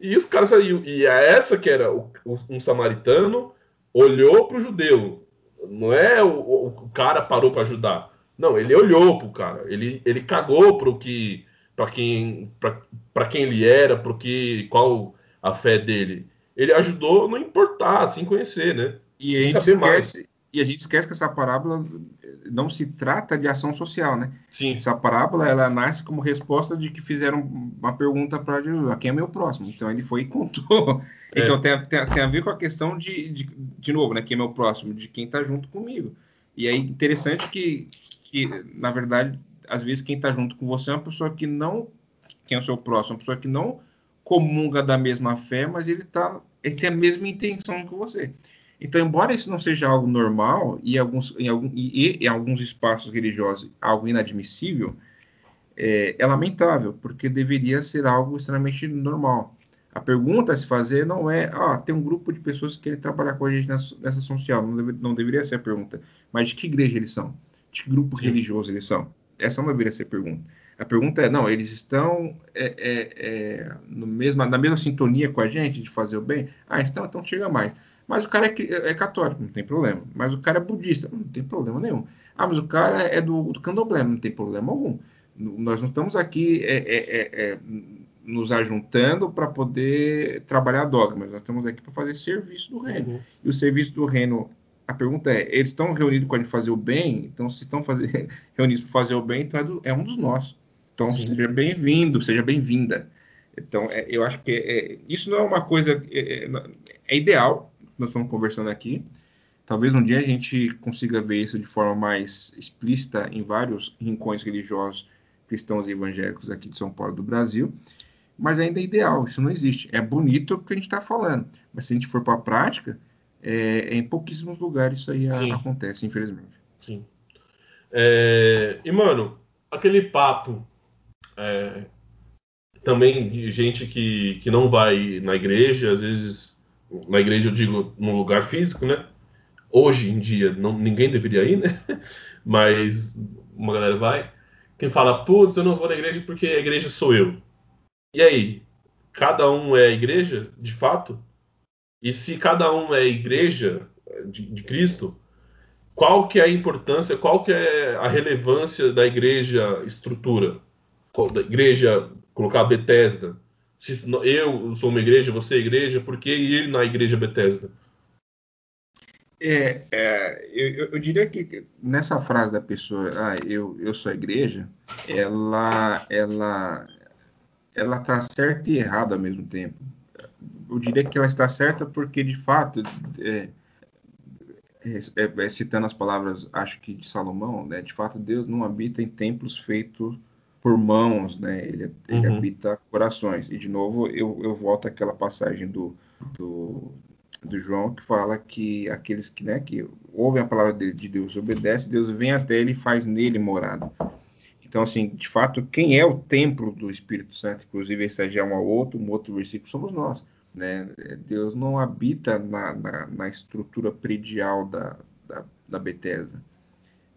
S3: E os caras saíram. E é essa que era o, um samaritano olhou para o judeu. Não é o, o cara parou para ajudar. Não, ele olhou pro cara. Ele, ele cagou pro que para quem para quem ele era, pro que qual a fé dele. Ele ajudou não importar, sem conhecer, né?
S4: E a, gente esquece, e a gente esquece que essa parábola não se trata de ação social, né?
S3: Sim.
S4: Essa parábola ela nasce como resposta de que fizeram uma pergunta para Jesus: quem é meu próximo? Então ele foi e contou. [LAUGHS] É. Então tem, tem, tem, a ver com a questão de, de, de novo, né? Quem é meu próximo? De quem está junto comigo. E é interessante que, que, na verdade, às vezes quem está junto com você é uma pessoa que não. Quem é o seu próximo? Uma pessoa que não comunga da mesma fé, mas ele, tá, ele tem a mesma intenção que você. Então, embora isso não seja algo normal e, alguns, em, algum, e, e em alguns espaços religiosos algo inadmissível, é, é, lamentável, porque deveria ser algo extremamente normal. A pergunta a se fazer não é, ah, tem um grupo de pessoas que querem trabalhar com a gente nessa, nessa social, não, deve, não, deveria ser a pergunta, mas de que igreja eles são? De que grupo Sim. religioso eles são? Essa não deveria ser a pergunta. A pergunta é, não, eles estão é, é, é no mesma, na mesma sintonia com a gente de fazer o bem? Ah, estão, então chega mais. Mas o cara é, é, católico, não tem problema. Mas o cara é budista, não tem problema nenhum. Ah, mas o cara é do, do candomblé, não tem problema algum. Nós não estamos aqui é, é, é, é nos ajuntando para poder trabalhar dogmas. Nós estamos aqui para fazer serviço do reino. Uhum. E o serviço do reino, a pergunta é: eles estão reunidos para fazer o bem? Então, se estão fazer, [LAUGHS] reunidos para fazer o bem, então é, do, é um dos nossos. Então, Sim. seja bem-vindo, seja bem-vinda. Então, é, eu acho que é, isso não é uma coisa. É, é, é ideal, nós estamos conversando aqui. Talvez um dia a gente consiga ver isso de forma mais explícita em vários rincões religiosos cristãos e evangélicos aqui de São Paulo do Brasil. Mas ainda é ideal, isso não existe. É bonito o que a gente está falando, mas se a gente for para a prática, é, em pouquíssimos lugares isso aí Sim. acontece, infelizmente.
S3: Sim. É, e, mano, aquele papo é, também de gente que, que não vai na igreja, às vezes na igreja eu digo num lugar físico, né? Hoje em dia não, ninguém deveria ir, né? [LAUGHS] Mas uma galera vai. Quem fala, putz, eu não vou na igreja porque a igreja sou eu. E aí? Cada um é a igreja, de fato? E se cada um é igreja de, de Cristo, qual que é a importância, qual que é a relevância da igreja estrutura? Da igreja, colocar Bethesda, se eu sou uma igreja, você é igreja, por que ir na igreja Bethesda?
S4: É, é eu, eu, diria que nessa frase da pessoa, ah, eu, eu sou a igreja, ela, ela, ela está certa e errada ao mesmo tempo. Eu diria que ela está certa porque, de fato, é, é, é citando as palavras, acho que de Salomão, né, de fato, Deus não habita em templos feitos por mãos, né? Ele, ele uhum. habita corações. E de novo eu, eu volto àquela passagem do, do, do, João que fala que aqueles que, né, que ouvem a palavra de, de Deus, obedecem, Deus vem até ele e faz nele morada. Então, assim, de fato, quem é o templo do Espírito Santo? Inclusive, esse é um outro, um outro versículo, somos nós. Né? Deus não habita na, na, na estrutura predial da, da, da Bethesda.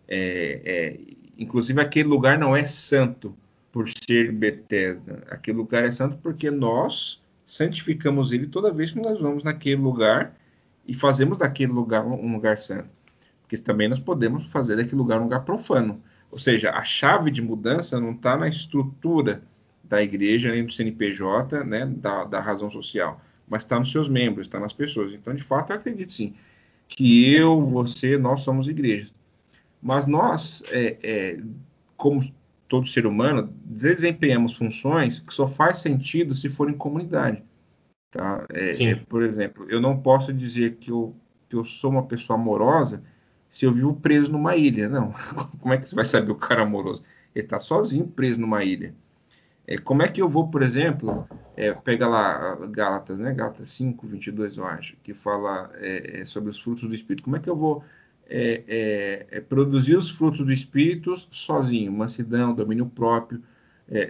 S4: É, é, Inclusive, aquele lugar não é santo por ser Bethesda. Aquele lugar é santo porque nós santificamos ele toda vez que nós vamos naquele lugar e fazemos daquele lugar um lugar santo. Porque também nós podemos fazer daquele lugar um lugar profano. Ou seja, a chave de mudança não está na estrutura da igreja, nem do CNPJ, né, da, da razão social, mas está nos seus membros, está nas pessoas. Então, de fato, eu acredito sim que eu, você, nós somos igrejas. Mas nós, é, é, como todo ser humano, desempenhamos funções que só faz sentido se for em comunidade. Tá? É, é, por exemplo, eu não posso dizer que eu, que eu sou uma pessoa amorosa se eu vivo preso numa ilha. Não. [LAUGHS] Como é que você vai saber o cara amoroso? Ele está sozinho preso numa ilha. É, como é que eu vou, por exemplo, é, pega lá Gálatas, né? Gálatas 5, 22, eu acho, que fala é, é, sobre os frutos do Espírito. Como é que eu vou é, é, produzir os frutos do Espírito sozinho, mansidão, domínio próprio,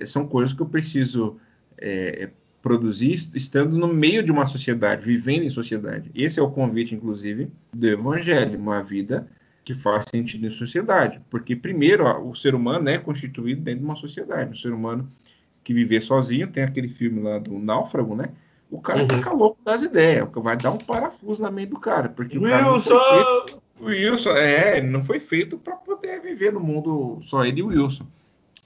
S4: são coisas que eu preciso produzir estando no meio de uma sociedade, vivendo em sociedade. Esse é o convite, inclusive, do Evangelho, uma vida que faz sentido em sociedade. Porque, primeiro, o ser humano é constituído dentro de uma sociedade. O ser humano que viver sozinho, tem aquele filme lá do Náufrago, né? O cara uhum. fica louco das ideias, vai dar um parafuso na mente do cara. Porque
S3: Wilson!
S4: O cara feito, Wilson, é, ele não foi feito para poder viver no mundo só ele e o Wilson.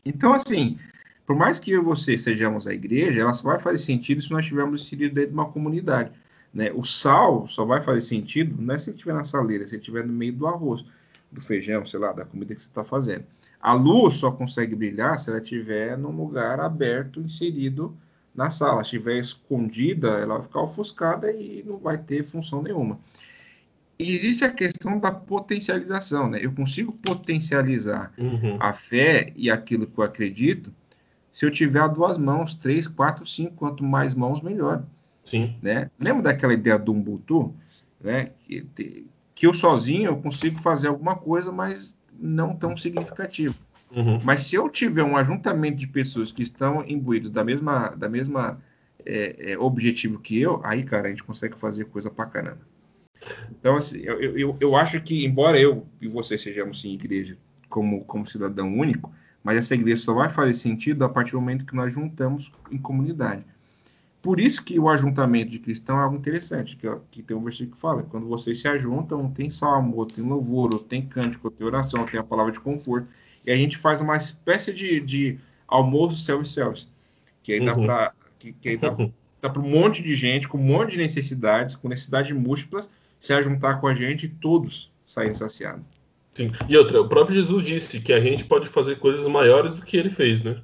S4: Então, assim, por mais que eu e você sejamos a igreja, ela só vai fazer sentido se nós estivermos inseridos dentro de uma comunidade. Né? O sal só vai fazer sentido não é se ele estiver na saleira, se ele estiver no meio do arroz, do feijão, sei lá, da comida que você está fazendo. A luz só consegue brilhar se ela estiver num lugar aberto, inserido na sala. Se estiver escondida, ela vai ficar ofuscada e não vai ter função nenhuma. E existe a questão da potencialização, né? Eu consigo potencializar uhum. a fé e aquilo que eu acredito se eu tiver duas mãos, três, quatro, cinco, quanto mais mãos, melhor.
S3: Sim.
S4: Né? Lembra daquela ideia do Ubuntu? Né? Que, que eu sozinho eu consigo fazer alguma coisa, mas não tão significativo. Uhum. Mas se eu tiver um ajuntamento de pessoas que estão imbuídos da mesma, da mesma é, é, objetivo que eu, aí, cara, a gente consegue fazer coisa pra caramba. Então, assim, eu, eu, eu acho que, embora eu e você sejamos, sim, igreja como, como cidadão único, mas essa igreja só vai fazer sentido a partir do momento que nós juntamos em comunidade. Por isso que o ajuntamento de cristão é algo interessante, que, que tem um versículo que fala, quando vocês se ajuntam, tem salmo, tem louvor, tem cântico, tem oração, tem a palavra de conforto, e a gente faz uma espécie de, de almoço self-service, que aí dá uhum. para que, que aí dá, dá para um monte de gente com um monte de necessidades, com necessidades múltiplas, se ajuntar com a gente e todos saírem saciados.
S3: Sim. E outra, o próprio Jesus disse que a gente pode fazer coisas maiores do que ele fez, né?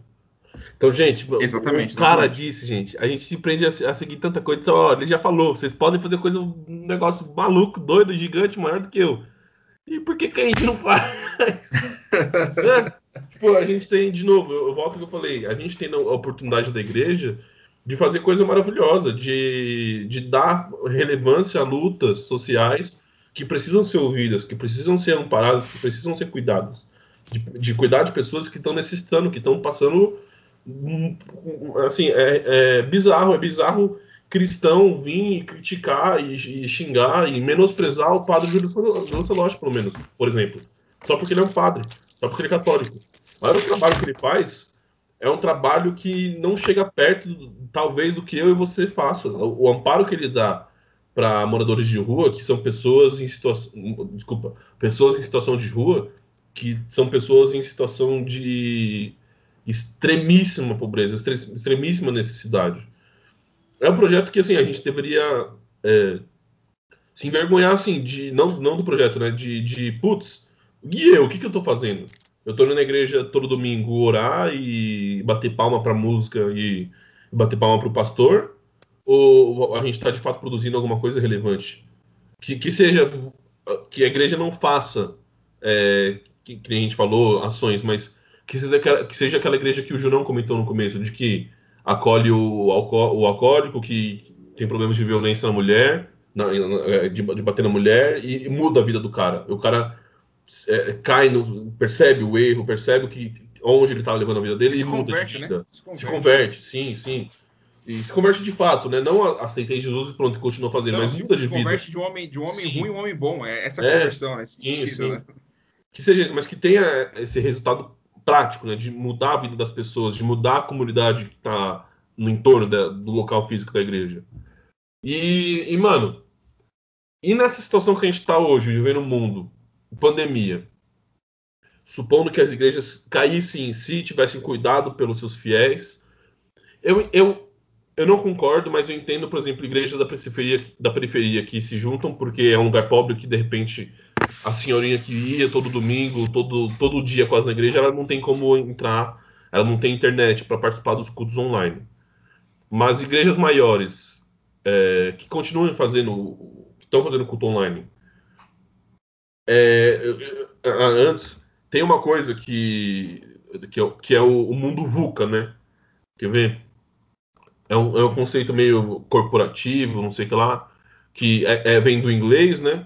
S3: Então, gente,
S4: exatamente,
S3: o cara
S4: exatamente.
S3: disse, gente, a gente se prende a, a, seguir tanta coisa. Então, ó, ele já falou, vocês podem fazer coisa, um negócio maluco, doido, gigante, maior do que eu. E por que, que a gente não faz? [LAUGHS] é, tipo, a gente tem, de novo, eu, eu volto ao que eu falei, a gente tem a oportunidade da igreja de fazer coisa maravilhosa, de, de dar relevância a lutas sociais que precisam ser ouvidas, que precisam ser amparadas, que precisam ser cuidadas. De, de cuidar de pessoas que estão necessitando, que estão passando. Assim, é, é, bizarro, é bizarro cristão vir criticar e, e, xingar e menosprezar o padre Júlio Salócio, pelo menos, por exemplo. Só porque ele é um padre, só porque ele é católico. Mas o trabalho que ele faz é um trabalho que não chega perto, talvez, do que eu e você faça. O amparo que ele dá para moradores de rua, que são pessoas em situação, desculpa, pessoas em situação de rua, que são pessoas em situação de extremíssima pobreza, extremíssima necessidade. É um projeto que assim a gente deveria é, se envergonhar assim de não, não do projeto, né? De, de putz, e eu, o que, que eu estou fazendo? Eu estou indo na igreja todo domingo orar e bater palma para música e bater palma para o pastor, ou a gente está de fato produzindo alguma coisa relevante? Que, que seja que a igreja não faça, é, que, que a gente falou, ações, mas que seja, aquela, que seja aquela igreja que o Jurão comentou no começo, de que acolhe o, alco, o alcoólico, que tem problemas de violência na mulher, na, é, de, de, bater na mulher, e, e, muda a vida do cara. O cara é, cai, no, percebe o erro, percebe que, onde ele está levando a vida dele
S4: se
S3: e muda
S4: converte,
S3: de vida.
S4: Né? Se, converte.
S3: se converte, sim, sim. E se converte de fato, né? Não aceitei Jesus e pronto, continua fazendo, mas muda de
S4: se
S3: vida.
S4: converte de um homem, de um homem ruim um homem bom. É essa é, conversão, né?
S3: Sim, sentido, sim. Né? Que seja isso, mas que tenha esse resultado prático, né? De mudar a vida das pessoas, de mudar a comunidade que está no entorno da, do local físico da igreja. E, e, mano, e nessa situação que a gente está hoje, vivendo no mundo, pandemia, supondo que as igrejas caíssem em si, tivessem cuidado pelos seus fiéis, eu, eu eu não concordo, mas eu entendo, por exemplo, igrejas da periferia, da periferia que se juntam porque é um lugar pobre que de repente a senhorinha que ia todo domingo, todo, todo dia quase na igreja, ela não tem como entrar, ela não tem internet para participar dos cultos online. Mas igrejas maiores é, que continuam fazendo, que estão fazendo culto online, é, antes tem uma coisa que que é, que é o, o mundo VUCA, né? Quer ver? é um, é um conceito meio corporativo, não sei o que lá, que é, é, vem do inglês, né?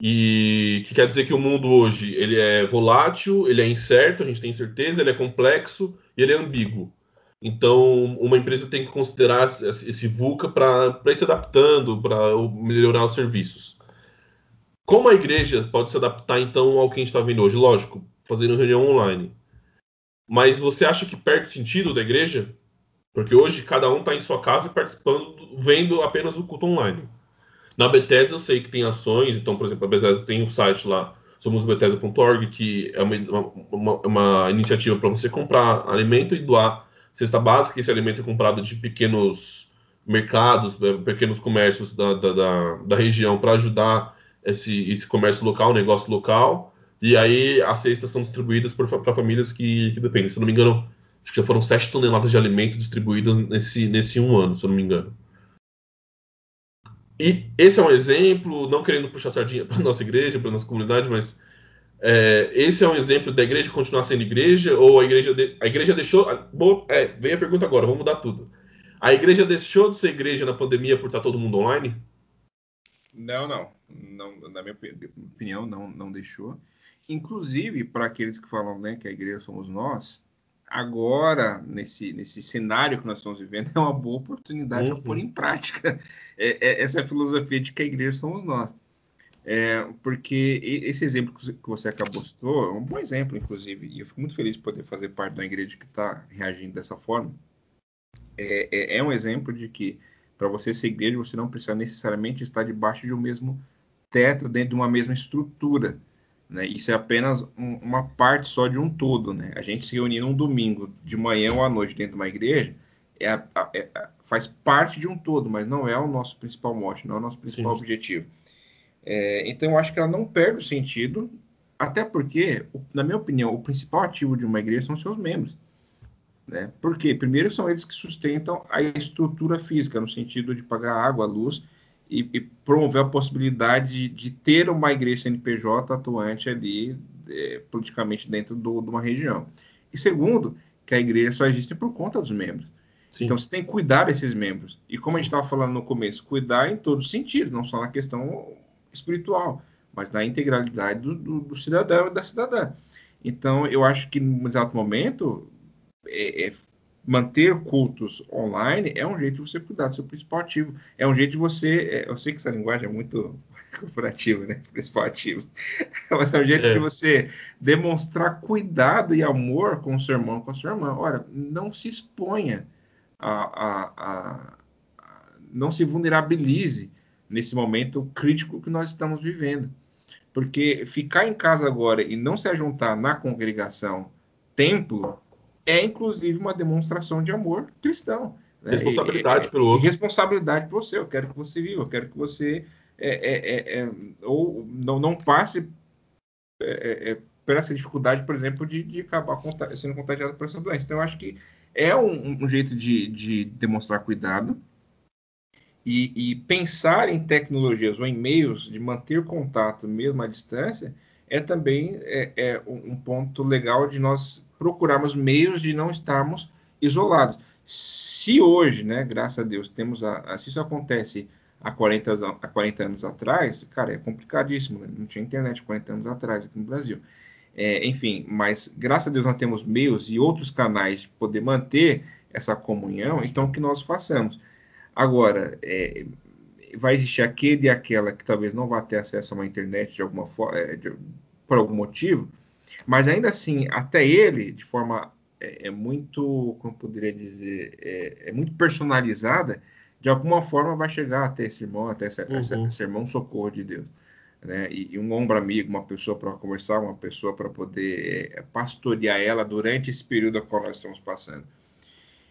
S3: E que quer dizer que o mundo hoje ele é volátil, ele é incerto, a gente tem certeza, ele é complexo e ele é ambíguo. Então, uma empresa tem que considerar esse VUCA para ir se adaptando, para melhorar os serviços. Como a igreja pode se adaptar, então, ao que a gente está vendo hoje? Lógico, fazendo reunião online. Mas você acha que perde sentido da igreja? Porque hoje cada um está em sua casa participando, vendo apenas o culto online. Na Bethesda eu sei que tem ações, então, por exemplo, a Bethesda tem um site lá, somosbethesda.org, que é uma, uma, uma iniciativa para você comprar alimento e doar cesta básica. Esse alimento é comprado de pequenos mercados, pequenos comércios da, da, da, da região para ajudar esse, esse comércio local, negócio local. E aí as cestas são distribuídas para famílias que, que dependem. Se eu não me engano, acho que já foram 7 toneladas de alimento distribuídas nesse, nesse um ano, se eu não me engano. E esse é um exemplo, não querendo puxar sardinha para [LAUGHS] nossa igreja, para nossa comunidade, mas é, esse é um exemplo da igreja continuar sendo igreja ou a igreja de, a igreja deixou boa, é, veio a pergunta agora, vamos mudar tudo. A igreja deixou de ser igreja na pandemia por estar todo mundo online?
S4: Não, não, não na minha opinião não, não deixou. Inclusive para aqueles que falam né, que a igreja somos nós, agora, nesse, nesse cenário que nós estamos vivendo, [LAUGHS] é uma boa oportunidade uhum. para pôr em prática [LAUGHS] é, é, essa filosofia de que a igreja somos nós. É, porque esse exemplo que você acabou citou é um bom exemplo, inclusive, e eu fico muito feliz de poder fazer parte da igreja que está reagindo dessa forma. É, é, é um exemplo de que para você ser igreja, você não precisa necessariamente estar debaixo de um mesmo teto, dentro de uma mesma estrutura. Né? Isso é apenas um, uma parte só de um todo. Né? A gente se reunir num domingo, de manhã ou à noite, dentro de uma igreja, é, é, faz parte de um todo, mas não é o nosso principal mote, não é o nosso principal Sim. objetivo. É, então, eu acho que ela não perde o sentido, até porque, na minha opinião, o principal ativo de uma igreja são seus membros. Né? Porque, primeiro, são eles que sustentam a estrutura física, no sentido de pagar água, luz e, e promover a possibilidade de, de, ter uma igreja CNPJ atuante ali, é, politicamente dentro do, de uma região. E segundo, que a igreja só existe por conta dos membros. Sim. Então você tem que cuidar desses membros. E como a gente estava falando no começo, cuidar em todos os sentidos, não só na questão espiritual, mas na integralidade do, do, do cidadão e da cidadã. Então eu acho que no exato momento é, é manter cultos online é um jeito de você cuidar do seu principal ativo. É um jeito de você. É, eu sei que essa linguagem é muito [LAUGHS] corporativa, né? Principal ativo. [LAUGHS] Mas é um jeito é. de você demonstrar cuidado e amor com o seu irmão, com a sua irmã. Ora, não se exponha a, a, a, a não se vulnerabilize nesse momento crítico que nós estamos vivendo. Porque ficar em casa agora e não se ajuntar na congregação templo é inclusive uma demonstração de amor cristão.
S3: Né? Responsabilidade e, pelo outro.
S4: Responsabilidade por você. Eu quero que você viva, eu quero que você é, é, é, é ou não, não passe é, é, por essa dificuldade, por exemplo, de, de acabar sendo contagiado por essa doença. Então, eu acho que é um, um jeito de, de, demonstrar cuidado e, e, pensar em tecnologias ou em meios de manter contato mesmo à distância é também é, um ponto legal de nós procurarmos meios de não estarmos isolados. Se hoje, né, graças a Deus, temos a, a se isso acontece há 40, há 40 anos atrás, cara, é complicadíssimo, né? não tinha internet 40 anos atrás aqui no Brasil. É, enfim, mas graças a Deus nós temos meios e outros canais de poder manter essa comunhão, então que nós façamos? Agora, é, vai existir aquele e aquela que talvez não vá ter acesso a uma internet de alguma forma, é, por algum motivo, mas ainda assim, até ele, de forma é, é muito, como poderia dizer, é, é, muito personalizada, de alguma forma vai chegar até esse irmão, até essa, uhum. essa, esse irmão socorro de Deus. Né? E, e, um ombro amigo, uma pessoa para conversar, uma pessoa para poder é, pastorear ela durante esse período a qual nós estamos passando.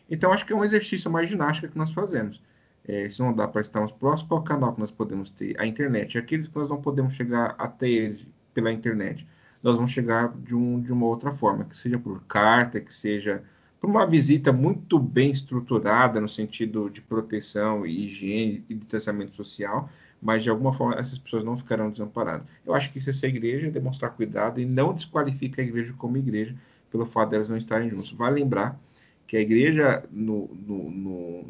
S4: Então, acho que é um exercício mais ginástica que nós fazemos. É, se não dá para estarmos próximos, qual canal que nós podemos ter? A internet. Aqueles que nós não podemos chegar até eles pela internet nós vamos chegar de, um, de uma outra forma, que seja por carta, que seja por uma visita muito bem estruturada no sentido de proteção e higiene e distanciamento social, mas de alguma forma essas pessoas não ficarão desamparadas. Eu acho que isso é ser igreja, demonstrar cuidado e não desqualifica a igreja como igreja pelo fato delas não estarem juntos. Vale lembrar que a igreja, no, no, no,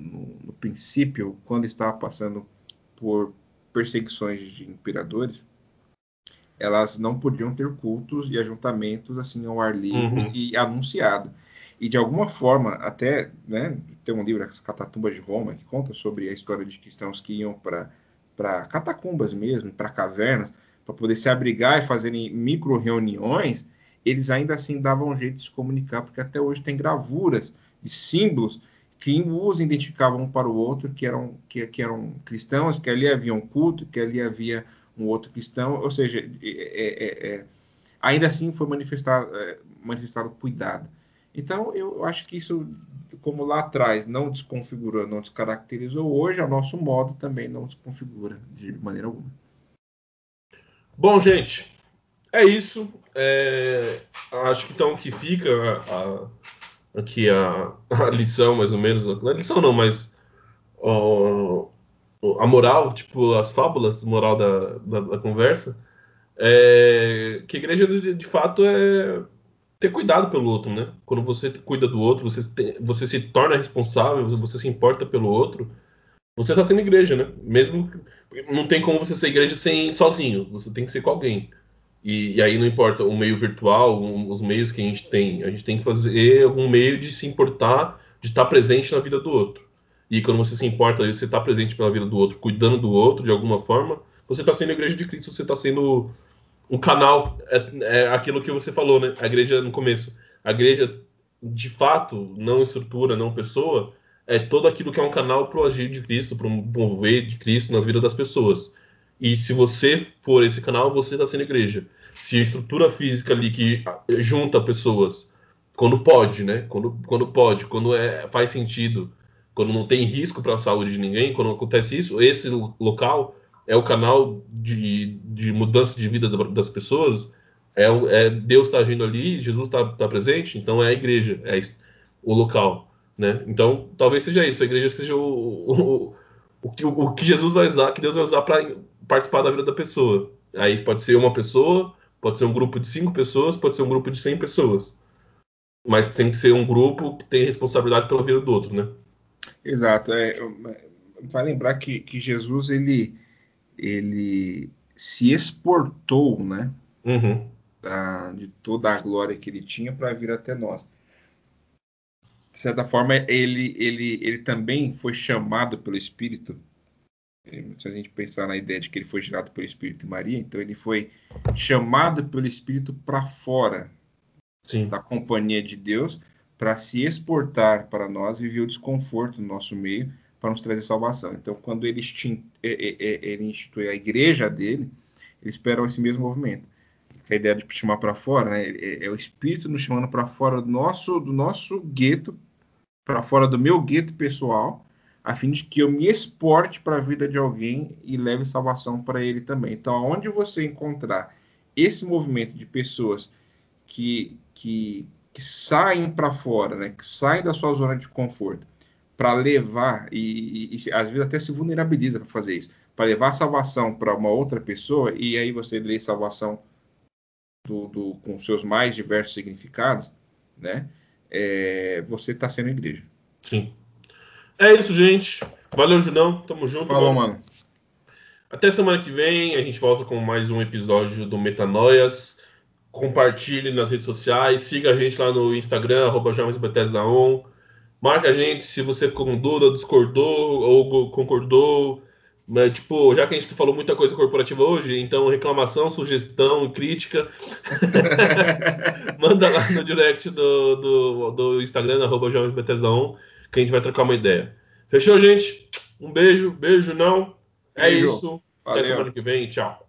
S4: no princípio, quando estava passando por perseguições de imperadores, elas não podiam ter cultos e ajuntamentos assim ao ar livre
S3: Uhum.
S4: e anunciado. E de alguma forma, até né, tem um livro, As Catatumbas de Roma, que conta sobre a história de cristãos que iam para catacumbas mesmo, para cavernas, para poder se abrigar e fazerem micro reuniões. Eles ainda assim davam um jeito de se comunicar, porque até hoje tem gravuras e símbolos que os identificavam um para o outro, que eram, que, que eram cristãos, que ali havia um culto, que ali havia um outro cristão, ou seja, é, é, é, ainda assim foi manifestado, é, manifestado cuidado. Então, eu acho que isso, como lá atrás não desconfigurou, não descaracterizou, hoje, a nosso modo também não desconfigura de maneira alguma.
S3: Bom, gente, é isso. É, acho que então que fica a, aqui a, [LAUGHS] a, lição, mais ou menos. Não é lição, não, mas ó, a moral, tipo, as fábulas moral da, da, da conversa. É, que a igreja, de, de, fato, é ter cuidado pelo outro, né? Quando você cuida do outro, você, tem, você se torna responsável, você se importa pelo outro, você está sendo igreja, né? Mesmo não tem como você ser igreja sem sozinho, você tem que ser com alguém. E, e aí não importa o meio virtual, um, os meios que a gente tem, a gente tem que fazer algum meio de se importar, de estar presente na vida do outro. E quando você se importa, você está presente pela vida do outro, cuidando do outro de alguma forma, você está sendo a igreja de Cristo, você está sendo um canal, é, é, aquilo que você falou, né? A igreja no começo, a igreja de fato, não estrutura, não pessoa, é todo aquilo que é um canal para o agir de Cristo, para o mover de Cristo nas vidas das pessoas. E se você for esse canal, você está sendo igreja. Se a estrutura física ali que junta pessoas, quando pode, né? Quando, quando pode, quando é, faz sentido, quando não tem risco para a saúde de ninguém, quando acontece isso, esse local é o canal de, de mudança de vida das pessoas. É, é Deus está agindo ali, Jesus está tá presente, então é a igreja, é o local. Né? Então, talvez seja isso. A igreja seja o, o, o, o que Jesus vai usar, que Deus vai usar para participar da vida da pessoa. Aí pode ser uma pessoa, pode ser um grupo de cinco pessoas, pode ser um grupo de cem pessoas. Mas tem que ser um grupo que tem responsabilidade pela vida do outro, né?
S4: Exato. É, vai lembrar que, que Jesus ele, ele se exportou, né?
S3: Uhum.
S4: Da, de toda a glória que ele tinha para vir até nós de certa forma, ele, ele, ele também foi chamado pelo Espírito. Se a gente pensar na ideia de que ele foi gerado pelo Espírito de Maria, então ele foi chamado pelo Espírito para fora
S3: Sim.
S4: da companhia de Deus para se exportar para nós e viver o desconforto no nosso meio para nos trazer salvação. Então, quando ele, ele institui a igreja dele, ele espera esse mesmo movimento. A ideia de chamar para fora né, é o Espírito nos chamando para fora do nosso, do nosso gueto para fora do meu gueto pessoal, a fim de que eu me exporte para a vida de alguém e leve salvação para ele também. Então, aonde você encontrar esse movimento de pessoas que, que, que saem para fora, né, que saem da sua zona de conforto, para levar, e, e, e, às vezes até se vulnerabiliza para fazer isso, para levar salvação para uma outra pessoa, e aí você lê salvação do, do, com seus mais diversos significados, né? é, você está sendo igreja.
S3: Sim. É isso, gente. Valeu, Junão. Tamo junto.
S4: Falou, mano. mano.
S3: Até semana que vem. A gente volta com mais um episódio do Metanoias. Compartilhe nas redes sociais. Siga a gente lá no Instagram, arroba On. Marca a gente se você ficou com dúvida, discordou ou concordou. Mas, tipo, já que a gente falou muita coisa corporativa hoje, então reclamação, sugestão, crítica, [LAUGHS] manda lá no direct do, do, do Instagram, arroba Betesão, que a gente vai trocar uma ideia. Fechou, gente? Um beijo, beijo não. É
S4: beijo.
S3: isso.
S4: Valeu.
S3: Até semana que vem. Tchau.